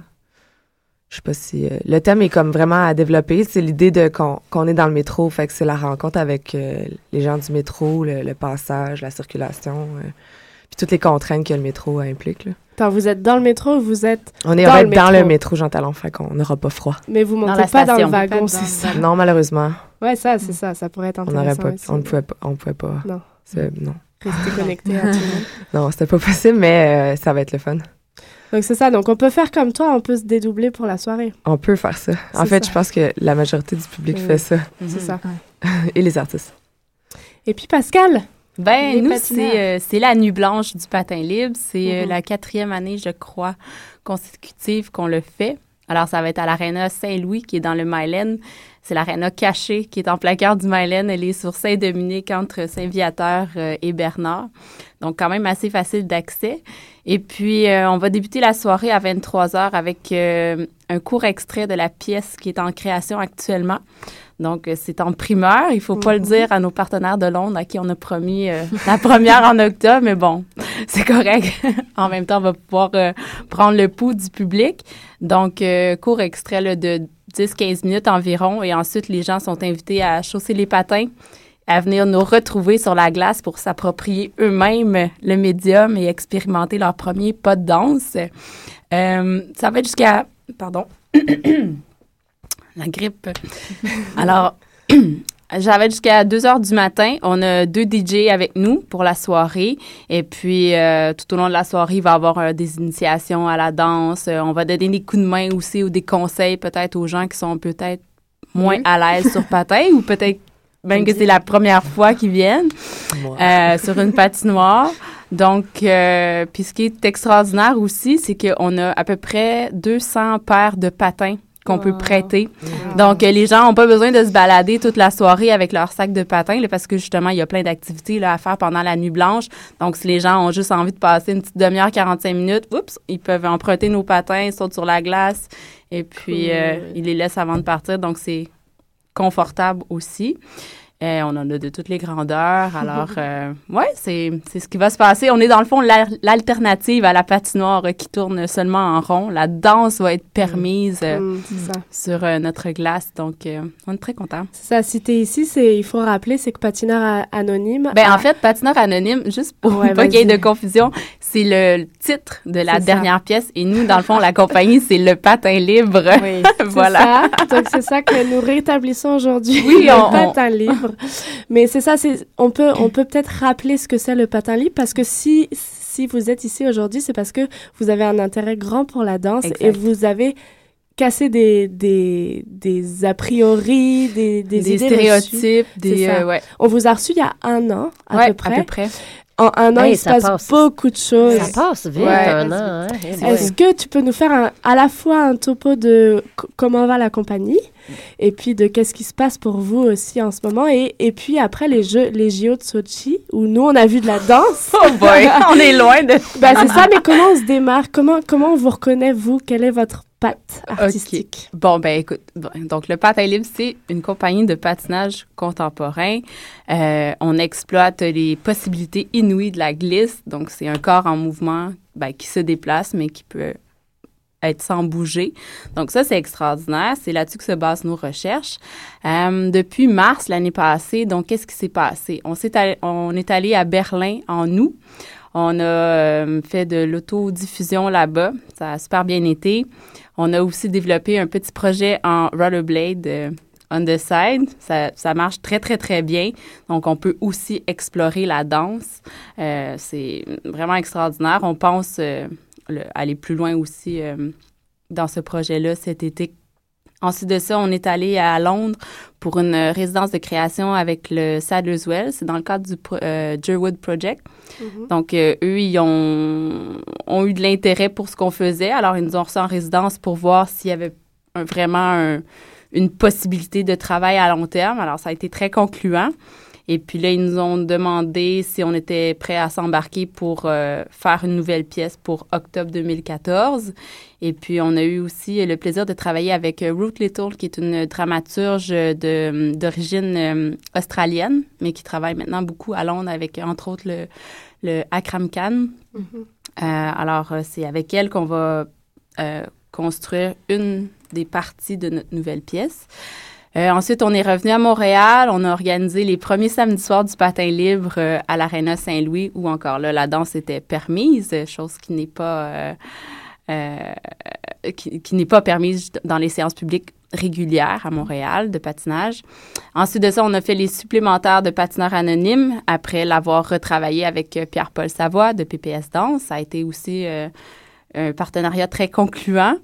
Je sais pas si... euh, le thème est comme vraiment à développer. C'est l'idée de qu'on, qu'on est dans le métro. Fait que c'est la rencontre avec euh, les gens du métro, le, le passage, la circulation. euh, puis toutes les contraintes que le métro implique. Là. Attends, vous êtes dans le métro ou vous êtes On est dans, on le dans le métro? métro Jean Talon, fait qu'on n'aura pas froid. Mais vous Dans montez la pas dans le wagon, dans c'est ça. Non, malheureusement, Ouais, ça, c'est ça. Ça pourrait être on n'aurait intéressant pas, aussi. on ne pouvait pas, on pouvait pas. Non. Non, Rester connecté à tout le monde. non, c'était pas possible, mais euh, ça va être le fun. Donc c'est ça. Donc on peut faire comme toi, on peut se dédoubler pour la soirée. On peut faire ça. En fait, ça. je pense que la majorité du public Oui. fait ça, C'est ça. et les artistes. Et puis Pascal, Ben, Les nous, c'est euh, c'est la nuit blanche du patin libre. C'est euh, Mhm. la quatrième année, je crois, consécutive qu'on le fait. Alors, ça va être à l'Arena Saint-Louis, qui est dans le Mylène. C'est l'Arena cachée, qui est en plein cœur du Mylène. Elle est sur Saint-Dominique, entre Saint-Viateur euh, et Bernard. Donc, quand même assez facile d'accès. Et puis, euh, on va débuter la soirée à 23 h avec euh, un court extrait de la pièce qui est en création actuellement. Donc, euh, c'est en primeur. Il faut pas le Mhm. dire à nos partenaires de Londres à qui on a promis euh, la première en octobre, mais bon, c'est correct. en même temps, on va pouvoir euh, prendre le pouls du public. Donc, euh, court extrait là, de 10-15 minutes environ. Et ensuite, les gens sont invités à chausser les patins, à venir nous retrouver sur la glace pour s'approprier eux-mêmes le médium et expérimenter leur premier pas de danse. Euh, ça va être jusqu'à... Pardon. la grippe. Alors, j'avais jusqu'à 2 heures du matin. On a deux DJ avec nous pour la soirée. Et puis, euh, tout au long de la soirée, il va y avoir euh, des initiations à la danse. Euh, on va donner des coups de main aussi ou des conseils peut-être aux gens qui sont peut-être moins à l'aise sur patin ou peut-être même que c'est la première fois qu'ils viennent sur une patinoire. Donc, puis ce qui est extraordinaire aussi, c'est qu'on a à peu près 200 paires de patins qu'on peut prêter. Donc, euh, les gens n'ont pas besoin de se balader toute la soirée avec leur sac de patins là, parce que justement, il y a plein d'activités à faire pendant la nuit blanche. Donc, si les gens ont juste envie de passer une petite demi-heure, 45 minutes, oups, ils peuvent emprunter nos patins, ils sautent sur la glace et puis euh, ils les laissent avant de partir. Donc, c'est confortable aussi. Euh, on en a de toutes les grandeurs. Alors, euh, ouais, c'est c'est ce qui va se passer. On est dans le fond la- l'alternative à la patinoire euh, qui tourne seulement en rond. La danse va être permise euh, Mm, sur euh, notre glace. Donc, euh, on est très contents. C'est ça, si t'es ici, c'est, il faut rappeler, c'est que patineur anonyme. Ben, en fait, patineur anonyme, juste pour Ouais, pas qu'il y ait de confusion, c'est le titre de la C'est ça. dernière pièce. Et nous, dans le fond, la compagnie, c'est le patin libre. Oui, voilà. C'est ça. Donc c'est ça que nous rétablissons aujourd'hui. Oui, le on- patin libre. Mais c'est ça, c'est on peut on peut peut-être rappeler ce que c'est le patin libre parce que si si vous êtes ici aujourd'hui, c'est parce que vous avez un intérêt grand pour la danse Exact. et vous avez cassé des des des a priori, des des, Des idées stéréotypes, des, euh, ouais. On vous a reçu il y a un an à Ouais, peu près. à peu près. En un an, Hey, il se passe, passe. beaucoup de choses. Ça passe vite, Ouais. un an. Hein? Est-ce que tu peux nous faire un- à la fois un topo de comment va la compagnie et puis de qu'est-ce qui se passe pour vous aussi en ce moment? Et, et puis après les jeux les JO de Sochi où nous on a vu de la danse. Oh boy, on est loin de... Ben, c'est ça, mais comment on se démarre? Comment comment on vous reconnaît vous? Quelle est votre patte artistique? Bon, ben écoute, bon, donc le patin libre, c'est une compagnie de patinage contemporain. Euh, on exploite les possibilités inouïes de la glisse. Donc, c'est un corps en mouvement ben, qui se déplace, mais qui peut être sans bouger. Donc ça, c'est extraordinaire. C'est là-dessus que se basent nos recherches. Euh, depuis mars l'année passée, donc qu'est-ce qui s'est passé? On, est allé à Berlin en août. On a euh, fait de l'autodiffusion là-bas. Ça a super bien été. On a aussi développé un petit projet en rollerblade euh, on the side. Ça, ça marche très, très, très bien. Donc, on peut aussi explorer la danse. C'est vraiment extraordinaire. On pense le- aller plus loin aussi euh, dans ce projet-là cet été. Ensuite de ça, on est allé à Londres pour une euh, résidence de création avec le Sadler's Well. C'est dans le cadre du pro- euh, Jerwood Project. Donc, euh, eux, ils ont, ont eu de l'intérêt pour ce qu'on faisait. Alors, ils nous ont reçus en résidence pour voir s'il y avait un- vraiment un- une possibilité de travail à long terme. Alors, ça a été très concluant. Et puis là, ils nous ont demandé si on était prêt à s'embarquer pour euh, faire une nouvelle pièce pour octobre 2014. Et puis, on a eu aussi le plaisir de travailler avec euh, Ruth Little, qui est une dramaturge de- d'origine euh, australienne, mais qui travaille maintenant beaucoup à Londres avec, entre autres, le, le Akram Khan. Euh, alors, c'est avec elle qu'on va construire une des parties de notre nouvelle pièce. Euh, ensuite, on est revenu à Montréal. On a organisé les premiers samedis soirs du patin libre euh, à l'Arena Saint-Louis, où encore là, la danse était permise, chose qui n'est pas euh, euh, qui, n'est pas permise dans les séances publiques régulières à Montréal de patinage. Ensuite de ça, on a fait les supplémentaires de patineurs anonymes après l'avoir retravaillé avec euh, Pierre-Paul Savoie de PPS Danse. Ça a été aussi un partenariat très concluant.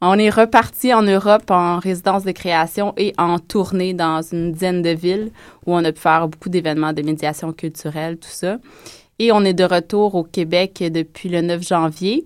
On est reparti en Europe en résidence de création et en tournée dans une dizaine de villes où on a pu faire beaucoup d'événements de médiation culturelle, tout ça. Et on est de retour au Québec depuis le 9 janvier.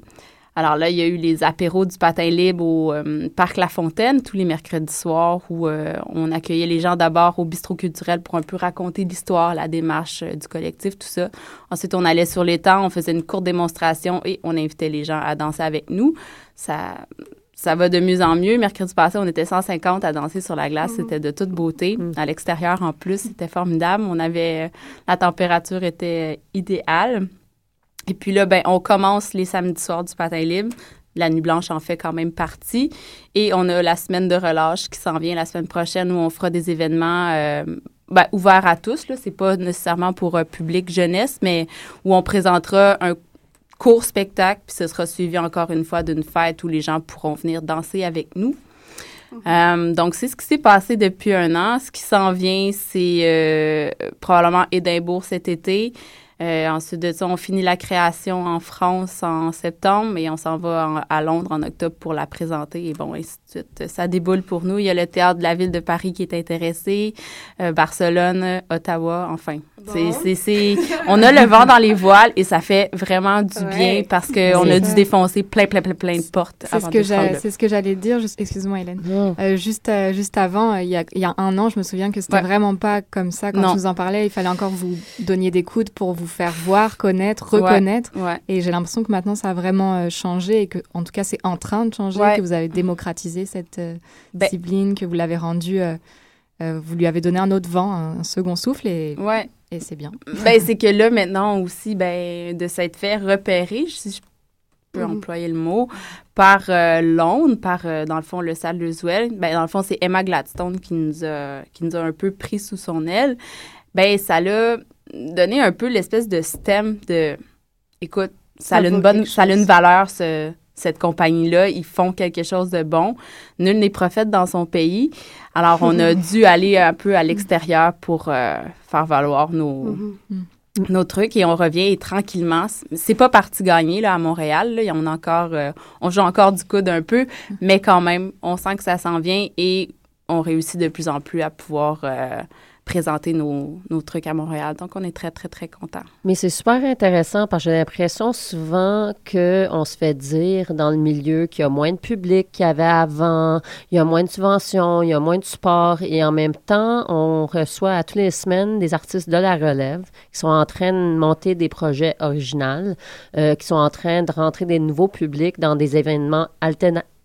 Alors là, il y a eu les apéros du patin libre au euh, Parc La Fontaine tous les mercredis soirs où euh, on accueillait les gens d'abord au bistrot culturel pour un peu raconter l'histoire, la démarche euh, du collectif, tout ça. Ensuite, on allait sur l'étang, on faisait une courte démonstration et on invitait les gens à danser avec nous. Ça, ça va de mieux en mieux. Mercredi passé, on était 150 à danser sur la glace. C'était de toute beauté. À l'extérieur, en plus, c'était formidable. On avait... euh, La température était euh, idéale. Et puis là, ben, on commence les samedis soirs du patin libre. La nuit blanche en fait quand même partie. Et on a la semaine de relâche qui s'en vient la semaine prochaine où on fera des événements euh, ben, ouverts à tous. Ce n'est pas nécessairement pour un public jeunesse, mais où on présentera un court spectacle, puis ce sera suivi encore une fois d'une fête où les gens pourront venir danser avec nous. Euh, donc, c'est ce qui s'est passé depuis un an. Ce qui s'en vient, c'est euh, probablement Édimbourg cet été. Euh, ensuite de ça, on finit la création en France en septembre et on s'en va en- à Londres en octobre pour la présenter. Et bon, ainsi suite. Ça déboule pour nous. Il y a le théâtre de la ville de Paris qui est intéressé, euh, Barcelone, Ottawa, enfin. C'est, c'est, c'est- on a le vent dans les voiles et ça fait vraiment du Ouais. bien parce qu'on a dû défoncer plein, plein, plein, plein de portes C'est avant ce que c'est ce que j'allais dire. Excuse-moi, Hélène. Euh, juste, euh, juste avant, euh, il y, a, il y a un an, je me souviens que c'était Ouais. vraiment pas comme ça quand Non. je vous en parlais. Il fallait encore vous donniez des coudes pour vous faire voir, connaître, Ouais. reconnaître. Ouais. Et j'ai l'impression que maintenant, ça a vraiment euh, changé et que, en tout cas, c'est en train de changer, Ouais. que vous avez démocratisé cette euh, Ben- discipline, que vous l'avez rendue, euh, euh, vous lui avez donné un autre vent, un, un second souffle et, Ouais. et c'est bien. Ben, c'est que là, maintenant aussi, ben, de s'être fait repérer, si je peux Mhm. employer le mot, par euh, Londres, par, euh, dans le fond, le Salle Roosevelt. Ben, dans le fond, c'est Emma Gladstone qui nous, a, qui nous a un peu pris sous son aile. Ben, ça l'a donné un peu l'espèce de stem de, écoute, ça, Ça a une bonne, ça a une valeur, ce- cette compagnie-là. Ils font quelque chose de bon. Nul n'est prophète dans son pays. Alors, on a dû aller un peu à l'extérieur pour euh, faire valoir nos, Mhm. nos trucs et on revient et tranquillement. C'est pas parti gagner là, à Montréal. Là. A encore, euh, on joue encore du coude un peu, mais quand même, on sent que ça s'en vient et on réussit de plus en plus à pouvoir euh, présenter nos, trucs à Montréal. Donc, on est très, très, très contents. Mais c'est super intéressant parce que j'ai l'impression souvent qu'on se fait dire dans le milieu qu'il y a moins de public qu'il y avait avant, il y a moins de subventions, il y a moins de support et en même temps, on reçoit à toutes les semaines des artistes de la relève qui sont en train de monter des projets originaux, euh, qui sont en train de rentrer des nouveaux publics dans des événements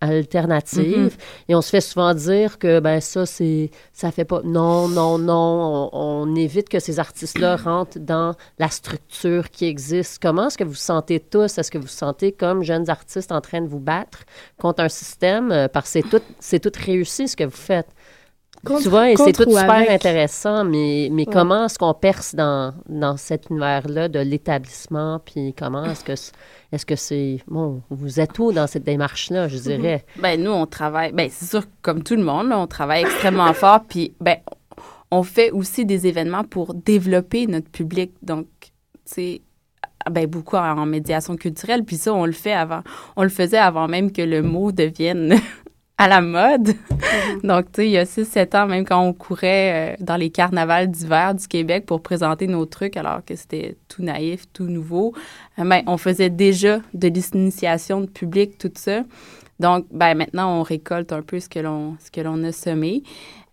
alterna- alternatifs et on se fait souvent dire que ben ça c'est ça fait pas non non non on, on évite que ces artistes là rentrent dans la structure qui existe. Comment est-ce que vous sentez tous? Est-ce que vous sentez comme jeunes artistes en train de vous battre contre un système? Euh, parce que c'est tout c'est tout réussi ce que vous faites tu vois et c'est tout ou super avec? intéressant mais mais Ouais. comment est-ce qu'on perce dans dans cet univers là de l'établissement puis comment est-ce que est-ce que c'est bon vous êtes où dans cette démarche là je dirais? Ben nous, on travaille, ben c'est sûr, comme tout le monde, là, on travaille extrêmement fort. Puis, ben, on fait aussi des événements pour développer notre public. Donc, c'est ben, beaucoup en, en médiation culturelle. Puis ça, on le fait avant, on le faisait avant même que le mot devienne à la mode. Donc, tu sais, il y a 6-7 ans, même quand on courait euh, dans les carnavals d'hiver du Québec pour présenter nos trucs, alors que c'était tout naïf, tout nouveau, euh, ben, on faisait déjà de l'initiation de public, tout ça. Donc, ben, maintenant, on récolte un peu ce que l'on, ce que l'on a semé.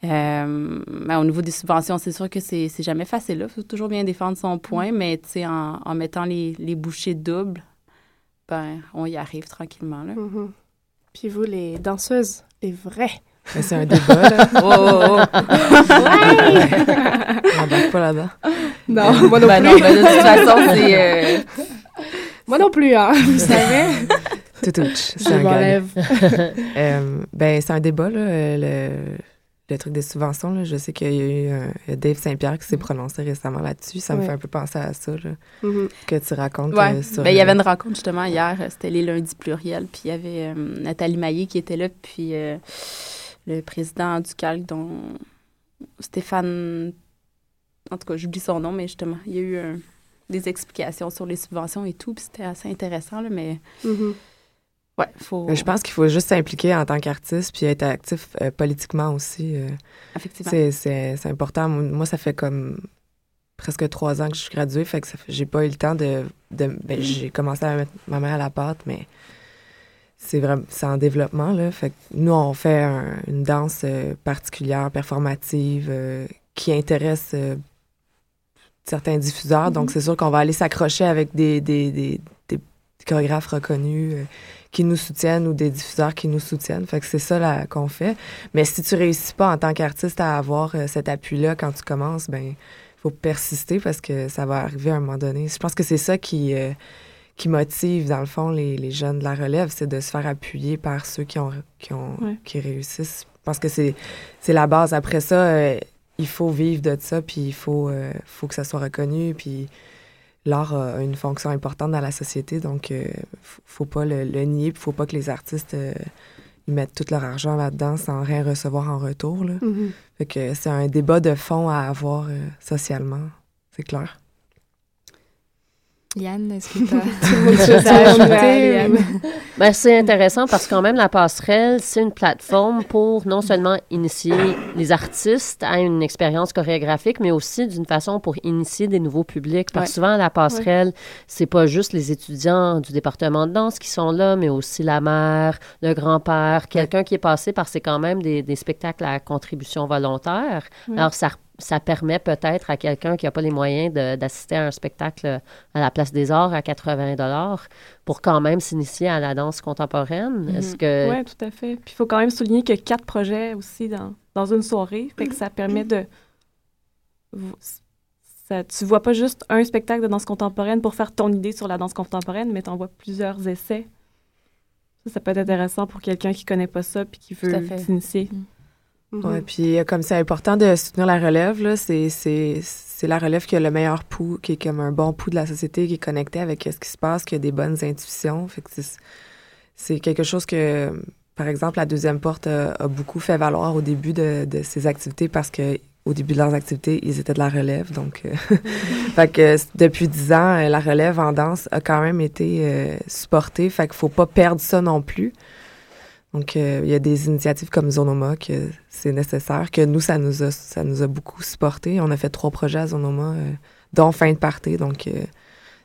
Euh, ben, au niveau des subventions, c'est sûr que c'est, c'est jamais facile. Il faut toujours bien défendre son point, mais tu sais, en, en mettant les, les bouchées doubles, ben, on y arrive tranquillement. Là. Mhm. Puis vous, les danseuses, les vraies. Mais c'est un débat, là. Oh, oh, oh. On embarque pas là-dedans. Non, moi non Ben plus. non, ben, de toute façon, c'est. euh, Moi non plus, hein, vous savez. Tout Je c'est un m'enlève. Euh, ben, c'est un débat, là, euh, le, le truc des subventions. Là. Je sais qu'il y a eu euh, Dave Saint-Pierre qui s'est prononcé récemment là-dessus. Ça me fait un peu penser à ça, là, Mhm. que tu racontes. Ouais. euh, sur, Ben, il y avait euh, une rencontre justement hier, c'était les lundis pluriels, puis il y avait euh, Nathalie Maillé qui était là, puis le président du CALC, dont Stéphane. En tout cas, j'oublie son nom, mais justement, il y a eu des explications sur les subventions et tout, puis c'était assez intéressant, là, mais Mhm. Ouais, faut. Mais je pense qu'il faut juste s'impliquer en tant qu'artiste puis être actif euh, politiquement aussi. euh. Effectivement. c'est, important. Moi, ça fait comme presque trois ans que je suis graduée, fait que j'ai pas eu le temps de... de ben, j'ai commencé à mettre ma main à la pâte, mais c'est vraiment c'est en développement, là. Fait que nous, on fait un- une danse euh, particulière, performative, qui intéresse certains diffuseurs. Donc, c'est sûr qu'on va aller s'accrocher avec des, des, des, des chorégraphes reconnus qui nous soutiennent ou des diffuseurs qui nous soutiennent. Fait que c'est ça qu'on fait. Mais si tu réussis pas en tant qu'artiste à avoir euh, cet appui-là quand tu commences, ben faut persister parce que ça va arriver à un moment donné. Je pense que c'est ça qui, euh, qui motive, dans le fond, les, les jeunes de la relève, c'est de se faire appuyer par ceux qui, ont, qui, ont, Ouais. qui réussissent. Je pense que c'est c'est la base. Après ça, euh, il faut vivre de ça, puis il faut, euh, faut que ça soit reconnu, puis l'art a une fonction importante dans la société, donc euh, faut, pas le, le nier, puis faut pas que les artistes euh, ils mettent tout leur argent là-dedans sans rien recevoir en retour. Là. Mhm. Fait que c'est un débat de fond à avoir euh, socialement, c'est clair. Liane, est-ce que tu as autre chose à ajouter? Ben, c'est intéressant parce que quand même, la passerelle, c'est une plateforme pour non seulement initier les artistes à une expérience chorégraphique, mais aussi d'une façon pour initier des nouveaux publics. Parce que Ouais. souvent, la passerelle, c'est pas juste les étudiants du département de danse qui sont là, mais aussi la mère, le grand-père, quelqu'un qui est passé par c'est quand même des, des spectacles à contribution volontaire. Ouais. Alors, ça, ça permet peut-être à quelqu'un qui n'a pas les moyens d'assister à un spectacle à la Place des Arts à 80 pour quand même s'initier à la danse contemporaine. Est-ce que... Oui, tout à fait. Puis il faut quand même souligner qu'il y a quatre projets aussi dans, dans une soirée. Fait que ça permet de. Ça, tu vois pas juste un spectacle de danse contemporaine pour faire ton idée sur la danse contemporaine, mais tu en vois plusieurs essais. Ça, ça peut être intéressant pour quelqu'un qui connaît pas ça puis qui Tout à veut Ouais, puis euh, comme c'est important de soutenir la relève, là, c'est, c'est, la relève qui a le meilleur pouls, qui est comme un bon pouls de la société, qui est connecté avec ce qui se passe, qui a des bonnes intuitions. Fait que c'est, quelque chose que, par exemple, la deuxième porte a, a beaucoup fait valoir au début de, de ses activités parce que au début de leurs activités, ils étaient de la relève. Donc, euh, fait que euh, depuis dix ans, euh, la relève en danse a quand même été euh, supportée. Fait qu'il faut pas perdre ça non plus. Donc, euh, il y a des initiatives comme Zonoma que c'est nécessaire, que nous, ça nous a, ça nous a beaucoup supporté. On a fait trois projets à Zonoma, euh, dont fin de partie. Donc, euh,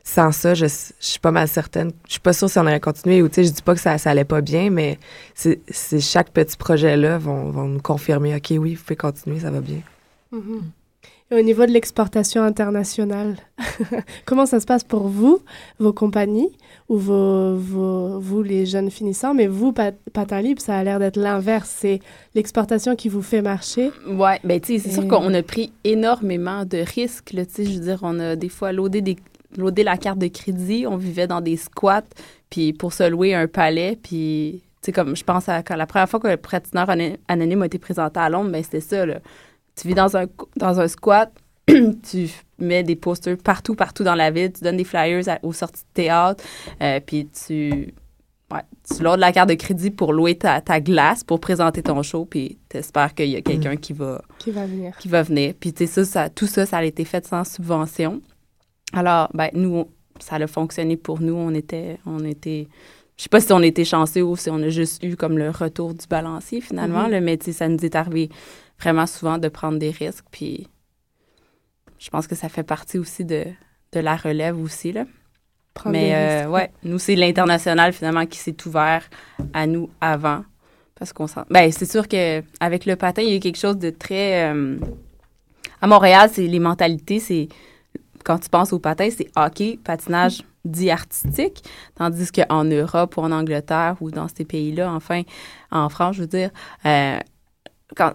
sans ça, je, je suis pas mal certaine. Je suis pas sûre si on aurait continué ou, tu sais, je dis pas que ça, ça allait pas bien, mais c'est, chaque petit projet-là vont, vont nous confirmer, OK, oui, vous pouvez continuer, ça va bien. Mhm. Et au niveau de l'exportation internationale, comment ça se passe pour vous, vos compagnies, ou vos, vos- vous, les jeunes finissants, mais vous, Pat- Patin Libre, ça a l'air d'être l'inverse. C'est l'exportation qui vous fait marcher. Ouais, ben tu sais, c'est sûr qu'on a pris énormément de risques, tu sais, je veux dire, on a des fois loadé, des, loadé la carte de crédit, on vivait dans des squats, puis pour se louer un palais, puis, tu sais, comme je pense à quand la première fois que le ana- anonyme a été présenté à Londres, ben c'était ça, là. Tu vis dans un, dans un squat, tu mets des posters partout, partout dans la ville, tu donnes des flyers à- aux sorties de théâtre, euh, puis tu... Ouais, tu la carte de crédit pour louer ta, ta glace, pour présenter ton show, puis t'espères qu'il y a quelqu'un qui va Qui va venir. qui va venir. Puis, tu sais, ça, ça- tout ça, ça a été fait sans subvention. Alors, ben, nous, ça a fonctionné pour nous. On était, on était, je sais pas si on était chanceux ou si on a juste eu comme le retour du balancier finalement, Mhm. là, mais ça nous est arrivé vraiment souvent de prendre des risques. Puis, je pense que ça fait partie aussi de, de la relève aussi, là. Prendre mais, euh, risques. ouais, nous, c'est l'international finalement qui s'est ouvert à nous avant. Parce qu'on sent. Ben, c'est sûr qu'avec le patin, il y a quelque chose de très. euh, à Montréal, c'est les mentalités, c'est. Quand tu penses au patin, c'est hockey, patinage dit artistique. Tandis qu'en Europe ou en Angleterre ou dans ces pays-là, enfin, en France, je veux dire, euh, quand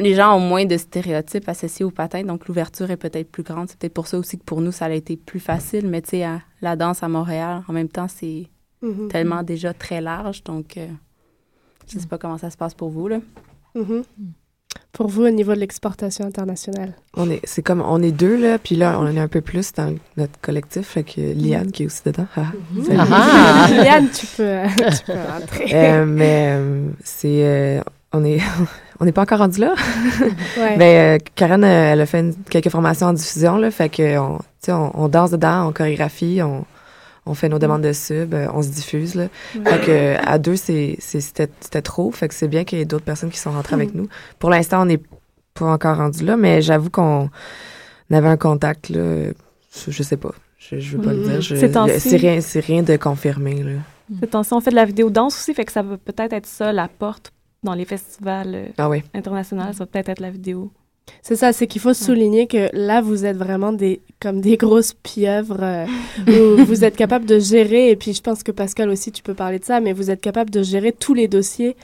les gens ont moins de stéréotypes associés au patin, donc l'ouverture est peut-être plus grande. C'est peut-être pour ça aussi que pour nous, ça a été plus facile. Mais tu sais, la danse à Montréal, en même temps, c'est Mhm. tellement déjà très large. Donc, euh, je sais pas comment ça se passe pour vous, là. Mhm. Pour vous, au niveau de l'exportation internationale? On est, c'est comme, on est deux, là, puis là, on en est un peu plus dans notre collectif, fait que Liane qui est aussi dedans. Ah, salut. Ah! Liane, tu peux, tu peux rentrer. Euh, mais euh, c'est, euh, on est, on n'est pas encore rendu là. Ouais. Mais euh, Karen, euh, elle a fait une- quelques formations en diffusion, là, fait que on, on, on danse dedans, on chorégraphie, on, on fait nos demandes de sub, euh, on se diffuse, là. Fait que à deux, c'était, trop, fait que c'est bien qu'il y ait d'autres personnes qui sont rentrées avec nous. Pour l'instant, on n'est pas encore rendu là, mais j'avoue qu'on avait un contact, là, je, je sais pas. Je, je veux pas le dire. Temps-ci. c'est rien, c'est rien de confirmé, là. Temps-ci, on fait de la vidéo danse aussi, fait que ça va peut-être être ça la porte dans les festivals euh, Ah oui. internationaux. Ça va peut-être être la vidéo. C'est ça, c'est qu'il faut souligner que là, vous êtes vraiment des, comme des grosses pieuvres euh, où vous êtes capable de gérer, et puis je pense que Pascal aussi, tu peux parler de ça, mais vous êtes capable de gérer tous les dossiers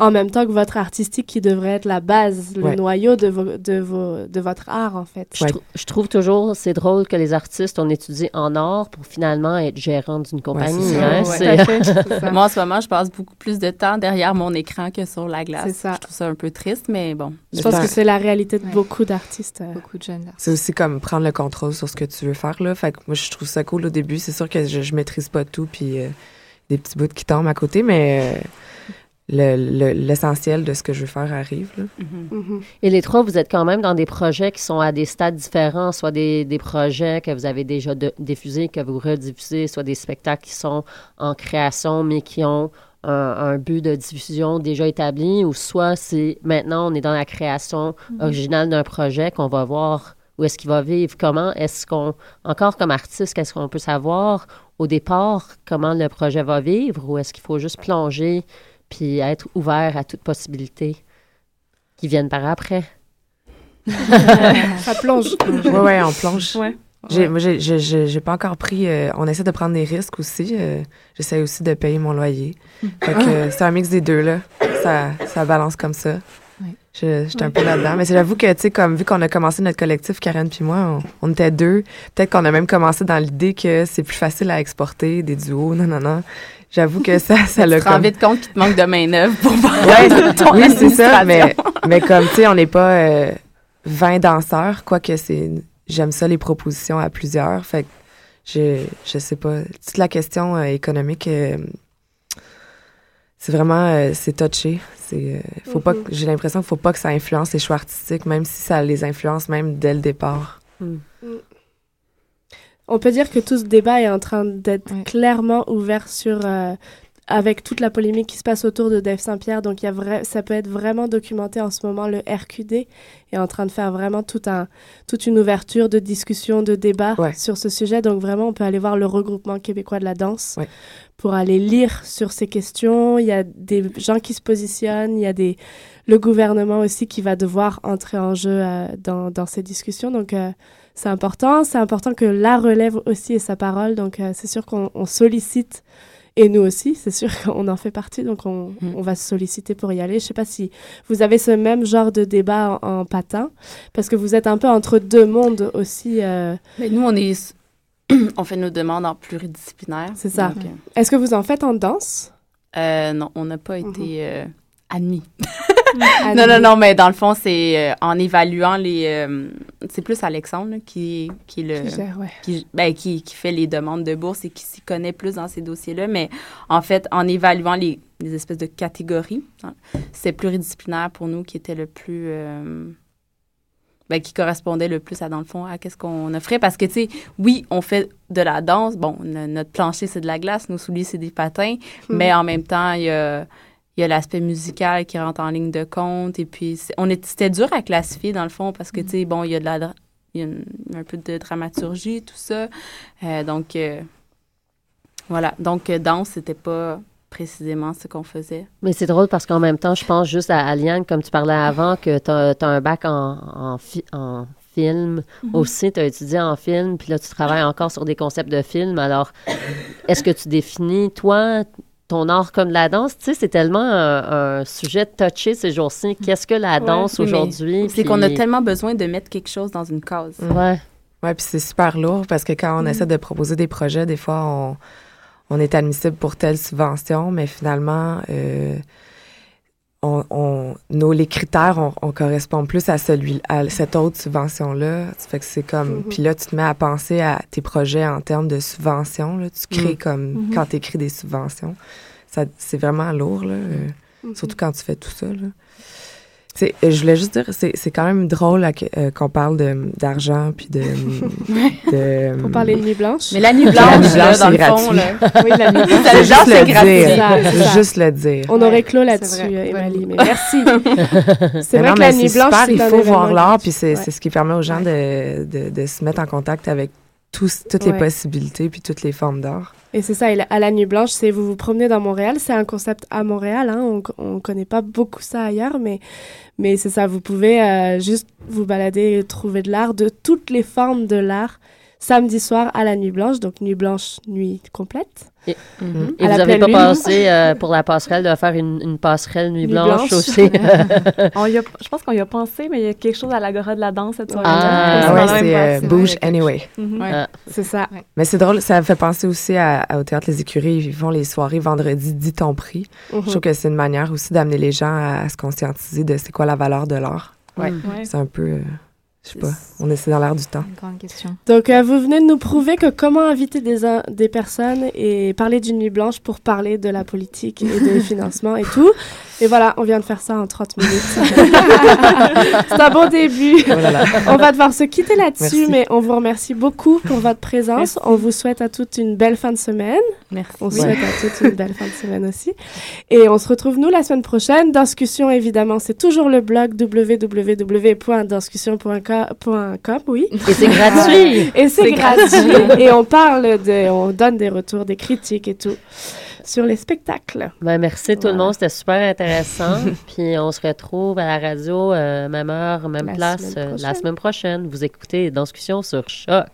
en même temps que votre artistique qui devrait être la base, le Ouais. noyau de, vos, de, vos, de votre art, en fait. Je, trou- je trouve toujours, c'est drôle que les artistes, on étudie en art pour finalement être gérant d'une compagnie. ça. hein. Moi, en ce moment, je passe beaucoup plus de temps derrière mon écran que sur la glace. C'est ça. Je trouve ça un peu triste, mais bon. Je pense que c'est la réalité de Ouais. beaucoup d'artistes. euh. Beaucoup de jeunes artistes. C'est aussi comme prendre le contrôle sur ce que tu veux faire, là. Fait que moi, je trouve ça cool au début. C'est sûr que je, je maîtrise pas tout, puis euh, des petits bouts qui tombent à côté, mais euh, le- le- l'essentiel de ce que je veux faire arrive. là. Mhm. Et les trois, vous êtes quand même dans des projets qui sont à des stades différents, soit des, des projets que vous avez déjà de- diffusés, que vous rediffusez, soit des spectacles qui sont en création, mais qui ont un, un but de diffusion déjà établi, ou soit c'est maintenant on est dans la création originale d'un projet qu'on va voir où est-ce qu'il va vivre, comment est-ce qu'on, encore comme artiste, qu'est-ce qu'on peut savoir au départ, comment le projet va vivre, ou est-ce qu'il faut juste plonger puis être ouvert à toute possibilité qui viennent par après? Ça plonge. Ouais, ouais, on plonge. Ouais. J'ai, moi, j'ai, j'ai, pas encore pris. euh, on essaie de prendre des risques aussi. euh, j'essaie aussi de payer mon loyer. Fait que euh, c'est un mix des deux, là. Ça, ça balance comme ça. Je, j'étais un peu là-dedans. Mais c'est- j'avoue que, tu sais, comme vu qu'on a commencé notre collectif, Karen puis moi, on, on était deux. Peut-être qu'on a même commencé dans l'idée que c'est plus facile à exporter, des duos, non, non, non. J'avoue que ça, ça Tu l'a te rends comme... vite compte qu'il te manque de main-d'œuvre pour faire Ouais, ton oui, c'est ça, mais, mais comme, tu sais, on n'est pas euh, 20 danseurs, quoique c'est... J'aime ça, les propositions à plusieurs. Fait que je, je sais pas. Toute la question euh, économique, euh, c'est vraiment... euh, c'est touché. C'est, euh, faut pas que- J'ai l'impression qu'il faut pas que ça influence les choix artistiques, même si ça les influence même dès le départ. On peut dire que tout ce débat est en train d'être Ouais. clairement ouvert sur euh, avec toute la polémique qui se passe autour de Dave Saint-Pierre. Donc il y a vrai, ça peut être vraiment documenté en ce moment. Le RQD est en train de faire vraiment tout un, toute une ouverture de discussion, de débat Ouais. sur ce sujet. Donc vraiment, on peut aller voir le regroupement québécois de la danse Ouais. pour aller lire sur ces questions. Il y a des gens qui se positionnent. Il y a des le gouvernement aussi qui va devoir entrer en jeu euh, dans, dans ces discussions. Donc, euh, c'est important. C'est important que la relève aussi ait sa parole. Donc, euh, c'est sûr qu'on on sollicite, et nous aussi, c'est sûr qu'on en fait partie. Donc, on, Mm. on va se solliciter pour y aller. Je sais pas si vous avez ce même genre de débat en, en patin, parce que vous êtes un peu entre deux mondes aussi. euh, Mais nous, on est... on fait nos demandes en pluridisciplinaire. C'est ça. Donc, Est-ce que vous en faites en danse? euh, non, on n'a pas Mhm. été admis. Non, non, non, mais dans le fond, c'est euh, en évaluant les... euh, c'est plus Alexandre là, qui, qui est le... Qui gère, ouais. qui, ben, qui, qui fait les demandes de bourse et qui s'y connaît plus dans ces dossiers-là. Mais en fait, en évaluant les, les espèces de catégories, hein, c'est pluridisciplinaire pour nous qui était le plus. euh, ben, qui correspondait le plus à, dans le fond, à qu'est-ce qu'on offrait. Parce que, tu sais, oui, on fait de la danse. Bon, no- notre plancher, c'est de la glace. Nos souliers, c'est des patins. Mais en même temps, il y a, il y a l'aspect musical qui rentre en ligne de compte. Et puis, c'est- on est, c'était dur à classifier, dans le fond, parce que, tu sais, bon, il y a de la, il y a une- un peu de dramaturgie, tout ça. Euh, donc, euh, voilà. Donc, euh, danse, c'était pas précisément ce qu'on faisait. Mais c'est drôle parce qu'en même temps, je pense juste à Aliane, comme tu parlais avant, que tu as, un bac en, en, fi- en film aussi, tu as étudié en film, puis là, tu travailles encore sur des concepts de film. Alors, est-ce que tu définis, toi, ton art comme la danse? Tu sais, c'est tellement un, un sujet touché ces jours-ci. Qu'est-ce que la danse aujourd'hui? C'est qu'on a Puis- tellement besoin de mettre quelque chose dans une case. Ouais. Ouais, puis c'est super lourd parce que quand on essaie de proposer des projets, des fois, on, on est admissible pour telle subvention, mais finalement, euh, on, on, nos, les critères, on, on correspond plus à celui, à cette autre subvention-là. Ça fait que c'est comme, Mhm. puis là, tu te mets à penser à tes projets en termes de subventions. Là. Tu crées Mhm. comme Mhm. quand tu écris des subventions. Ça, c'est vraiment lourd, là, euh, surtout quand tu fais tout ça. Là. C'est- euh, je voulais juste dire, c'est c'est quand même drôle là, euh, qu'on parle de- d'argent puis de, de. Pour parler de nuit blanche. Mais la nuit La blanche, nuit là, blanche, dans le c'est fond, gratuit. là. Oui, la nuit Je veux La juste le c'est dire. gratuit. C'est ça, c'est juste le dire. On aurait clos c'est là-dessus, euh, Emily, mais merci. c'est vrai non, que la nuit c'est blanche, super, c'est il faut voir l'art, gratuit. puis c'est Ouais. c'est ce qui permet aux gens de, de, de se mettre en contact avec tous, toutes les possibilités puis toutes les formes d'art. Et c'est ça, et la- à la nuit blanche, c'est vous vous promenez dans Montréal. C'est un concept à Montréal, hein, on, on connaît pas beaucoup ça ailleurs, mais, mais c'est ça, vous pouvez euh, juste vous balader, trouver de l'art, de toutes les formes de l'art, samedi soir à la nuit blanche, donc nuit blanche, nuit complète. Et, Mhm. et À la vous n'avez pas lune. pensé euh, pour la passerelle de faire une, une passerelle nuit, Nuit blanche, blanche. aussi? On y a- je pense qu'on y a pensé, mais il y a quelque chose à l'Agora de la danse cette soirée. Ah, Ah ouais, quand c'est euh, Bouge Anyway. Ouais. Ah. C'est ça. Mais c'est drôle, ça me fait penser aussi à, à- au Théâtre Les Écuries. Ils font les soirées vendredi, dit ton prix. Je trouve que c'est une manière aussi d'amener les gens à, à se conscientiser de c'est quoi la valeur de l'art. Ouais. Ouais. C'est un peu... euh, Je sais pas. On essaie dans l'air du temps. Grande question. Donc, euh, vous venez de nous prouver que comment inviter des, in- des personnes et parler d'une nuit blanche pour parler de la politique et des financements et tout. Et voilà, on vient de faire ça en 30 minutes. C'est un bon début. Oh là là. On va devoir se quitter là-dessus, mais on vous remercie beaucoup pour votre présence. On vous souhaite à toutes une belle fin de semaine. Merci. On souhaite à toutes une belle fin de semaine aussi. Et on se retrouve, nous, la semaine prochaine. Discussion, évidemment, c'est toujours le blog www.discussion.com, oui. Et c'est gratuit. Et c'est gratuit. et on parle de, on donne des retours, des critiques et tout sur les spectacles. Ben, merci tout le monde, c'était super intéressant. Puis on se retrouve à la radio, euh, même heure, même La place, euh, la semaine prochaine. Vous écoutez Discussion sur Choc.